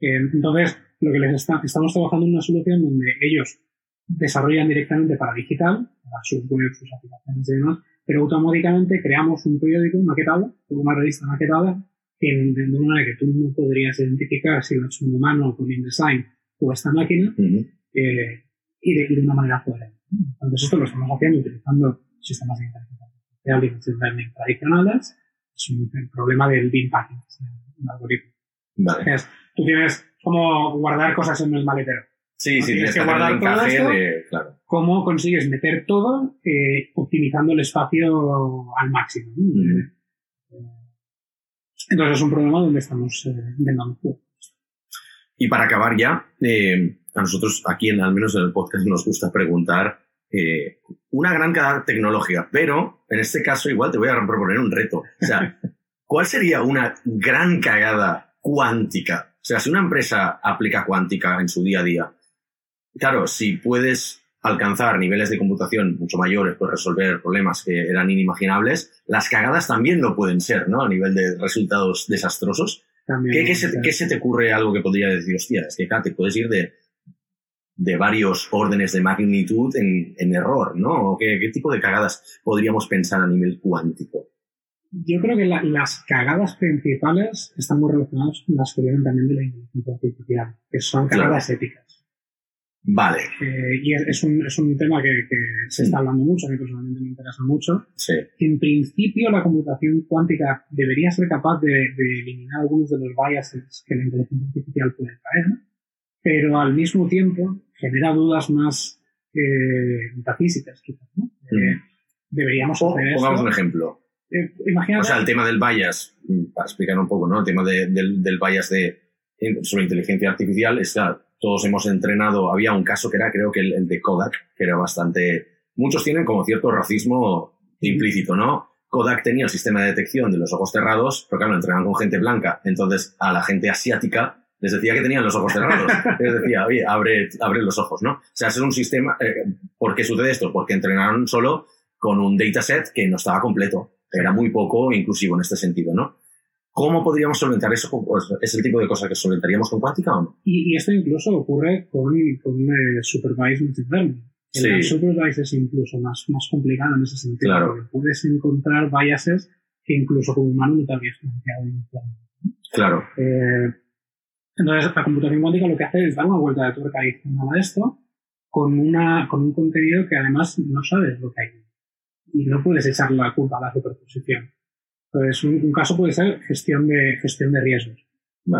C: Eh, entonces, lo que les está, estamos trabajando en una solución donde ellos desarrollan directamente para digital, para sus web, sus aplicaciones y demás, pero automáticamente creamos un periódico maquetado, una revista maquetada, en, de una manera que tú no podrías identificar si lo es un humano con InDesign o esta máquina, eh, y, de, una manera coherente. Entonces, esto lo estamos haciendo utilizando sistemas de inteligencia artificial y machine learning tradicionales. Es un, problema del bin packing, un algoritmo.
B: Vale.
C: tú tienes como guardar cosas en el maletero.
B: Sí, sí, tienes que guardar todo esto. De, claro.
C: ¿Cómo consigues meter todo eh, optimizando el espacio al máximo? Entonces es un problema donde estamos eh,
B: Y para acabar ya, eh, a nosotros aquí, en, al menos en el podcast, nos gusta preguntar eh, una gran cagada tecnológica, pero en este caso igual te voy a proponer un reto. O sea, ¿cuál sería una gran cagada cuántica? O sea, si una empresa aplica cuántica en su día a día, claro, si puedes alcanzar niveles de computación mucho mayores, pues resolver problemas que eran inimaginables, las cagadas también lo pueden ser, ¿no? A nivel de resultados desastrosos. ¿Qué, se, te ocurre algo que podría decir, hostia, es que acá te puedes ir de, de varios órdenes de magnitud en, en error, ¿no? ¿Qué, ¿Qué, tipo de cagadas podríamos pensar a nivel cuántico?
C: Yo creo que las cagadas principales están muy relacionadas con las que vienen también de la inteligencia artificial, que son cagadas éticas.
B: Vale.
C: Eh, y es un, es un tema que, que se está hablando mucho, a mí personalmente me interesa mucho.
B: Sí.
C: En principio, la computación cuántica debería ser capaz de, de, eliminar algunos de los biases que la inteligencia artificial puede traer, pero al mismo tiempo genera dudas más eh, metafísicas, quizás. ¿no? Eh, deberíamos
B: o, Pongamos un ejemplo.
C: Eh,
B: o sea, el tema del bias, para explicar un poco, ¿no? El tema de, del, del bias de, sobre inteligencia artificial está todos hemos entrenado, había un caso que era creo que el, de Kodak, que era bastante, muchos tienen como cierto racismo implícito, ¿no? Kodak tenía el sistema de detección de los ojos cerrados, pero claro, entrenaban con gente blanca, entonces a la gente asiática les decía que tenían los ojos cerrados. Les decía, oye, abre, abre los ojos, ¿no? O sea, es un sistema, eh, ¿por qué sucede esto? Porque entrenaron solo con un dataset que no estaba completo. Era muy poco inclusivo en este sentido, ¿no? ¿Cómo podríamos solventar eso? Pues, ¿Es el tipo de cosa que solventaríamos con cuántica o no?
C: Y, esto incluso ocurre con, con eh, Supervised Machine Learning. El Supervised es incluso más, más complicado en ese sentido.
B: Claro.
C: Porque puedes encontrar biases que incluso con humano no te habías planteado inicialmente.
B: Claro.
C: Eh, entonces, la computación cuántica lo que hace es dar una vuelta de tuerca adicional a esto con, una, con un contenido que además no sabes lo que hay. Y no puedes echar la culpa a la superposición. Entonces, un, caso puede ser gestión de, gestión de riesgos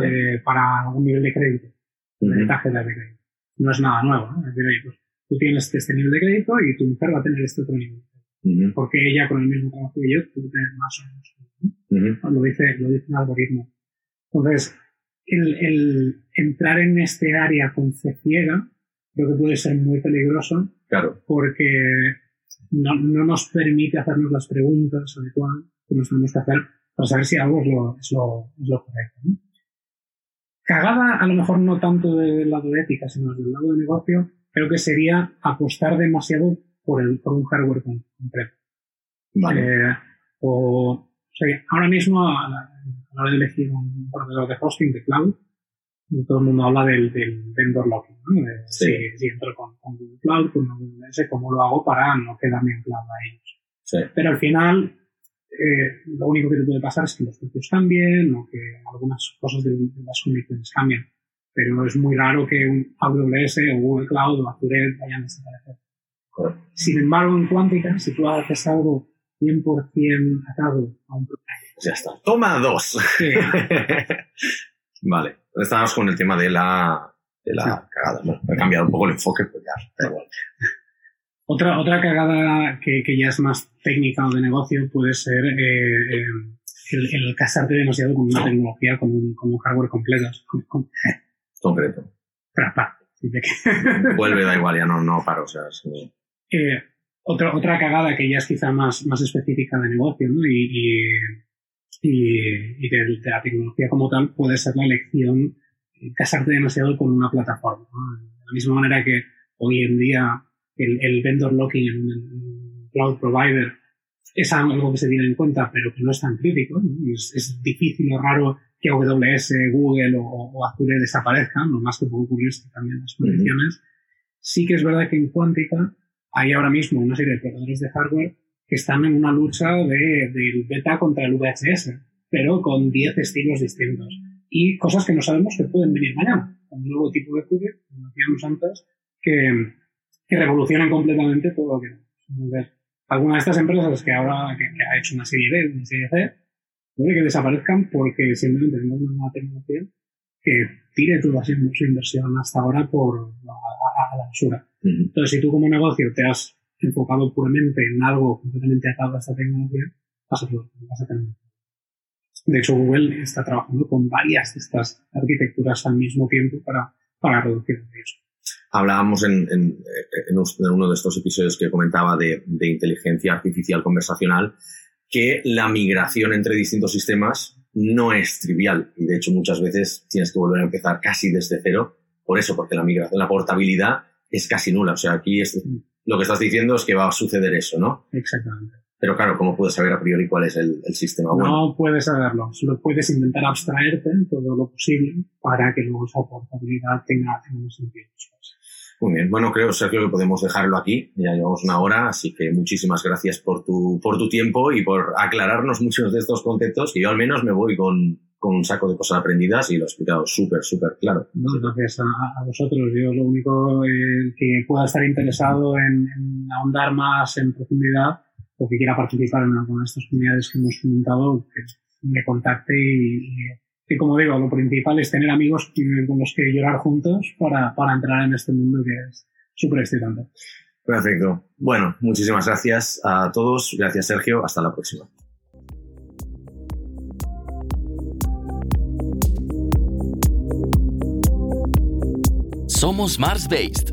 C: eh, para un nivel de crédito, de tarjeta de crédito. No es nada nuevo, ¿no? Es decir, pues, tú tienes este nivel de crédito y tu mujer va a tener este otro nivel. Porque ella con el mismo trabajo que yo puede tener más o menos. Lo, dice, lo dice un algoritmo. Entonces, el, el, entrar en este área con fe ciega creo que puede ser muy peligroso.
B: Claro.
C: Porque no, no nos permite hacernos las preguntas adecuadas que nos tenemos que hacer para saber si algo es lo, es lo, es lo correcto. Cagada, a lo mejor no tanto del lado de ética, sino del lado de negocio, creo que sería apostar demasiado por, el, por un hardware concreto.
B: Vale.
C: Eh, o, o sea, ahora mismo, a la, hora de elegir un proveedor de hosting de cloud, todo el mundo habla del, vendor locking, ¿no? si, entro con, Google Cloud, con AWS, ¿cómo lo hago para no quedarme anclado a ellos? Pero al final, eh, lo único que te puede pasar es que los precios cambien o que algunas cosas de, las condiciones cambien. Pero es muy raro que un AWS o Google Cloud o Azure vayan a desaparecer. Sin embargo, en cuántica, si tú haces algo 100% atado a un
B: proyecto. Ya está. Toma dos. vale. Estábamos con el tema de la, de la cagada. ¿no? He cambiado un poco el enfoque, pues ya.
C: Otra, otra cagada que, que, ya es más técnica o de negocio puede ser eh, eh, el, casarte demasiado con una tecnología, con un, con un hardware completo.
B: Concreto. Vuelve, da igual, ya no, no paro. O sea,
C: eh, otra, otra cagada que ya es quizá más, más específica de negocio ¿no? y, y, de, la tecnología como tal puede ser la elección casarte demasiado con una plataforma. De la misma manera que hoy en día el, el vendor locking en un cloud provider es algo que se tiene en cuenta, pero que no es tan crítico. Es, es, difícil o raro que AWS, Google o, Azure desaparezcan, lo más que puede ocurrir también las condiciones. Sí que es verdad que en cuántica hay ahora mismo una serie de proveedores de hardware que están en una lucha de, del beta contra el VHS, pero con 10 estilos distintos. Y cosas que no sabemos que pueden venir mañana. Un nuevo tipo de QB, como decíamos antes, que, que revolucionan completamente todo lo que Entonces, algunas de estas empresas que ahora que, ha hecho una serie B, una serie C, puede que desaparezcan porque simplemente tenemos una nueva tecnología que tire toda su inversión hasta ahora por a, la basura. Entonces, si tú como negocio te has enfocado puramente en algo completamente atado a esta tecnología, vas a, vas a tener. De hecho, Google está trabajando con varias de estas arquitecturas al mismo tiempo para, para reducir el riesgo.
B: Hablábamos en, uno de estos episodios que comentaba de, de inteligencia artificial conversacional que la migración entre distintos sistemas no es trivial y de hecho muchas veces tienes que volver a empezar casi desde cero por eso, porque la migración, la portabilidad es casi nula. O sea, aquí lo que estás diciendo es que va a suceder eso, ¿no?
C: Exactamente.
B: Pero claro, ¿cómo puedes saber a priori cuál es el, sistema
C: bueno? No puedes saberlo, solo puedes intentar abstraerte todo lo posible para que luego esa portabilidad tenga, tenga un sentido.
B: Muy bien, bueno, creo, Sergio, que podemos dejarlo aquí. Ya llevamos una hora, así que muchísimas gracias por tu, por tu tiempo y por aclararnos muchos de estos conceptos, que yo al menos me voy con, con un saco de cosas aprendidas y lo he explicado súper, súper claro.
C: gracias a, vosotros. Yo lo único eh, que pueda estar interesado en, ahondar más en profundidad o que quiera participar en alguna de estas comunidades que hemos comentado, que me contacte y que como digo, lo principal es tener amigos con los que llorar juntos para, para entrar en este mundo que es súper excitante.
B: Perfecto. Bueno, muchísimas gracias a todos. Gracias, Sergio. Hasta la próxima.
A: Somos Mars Based,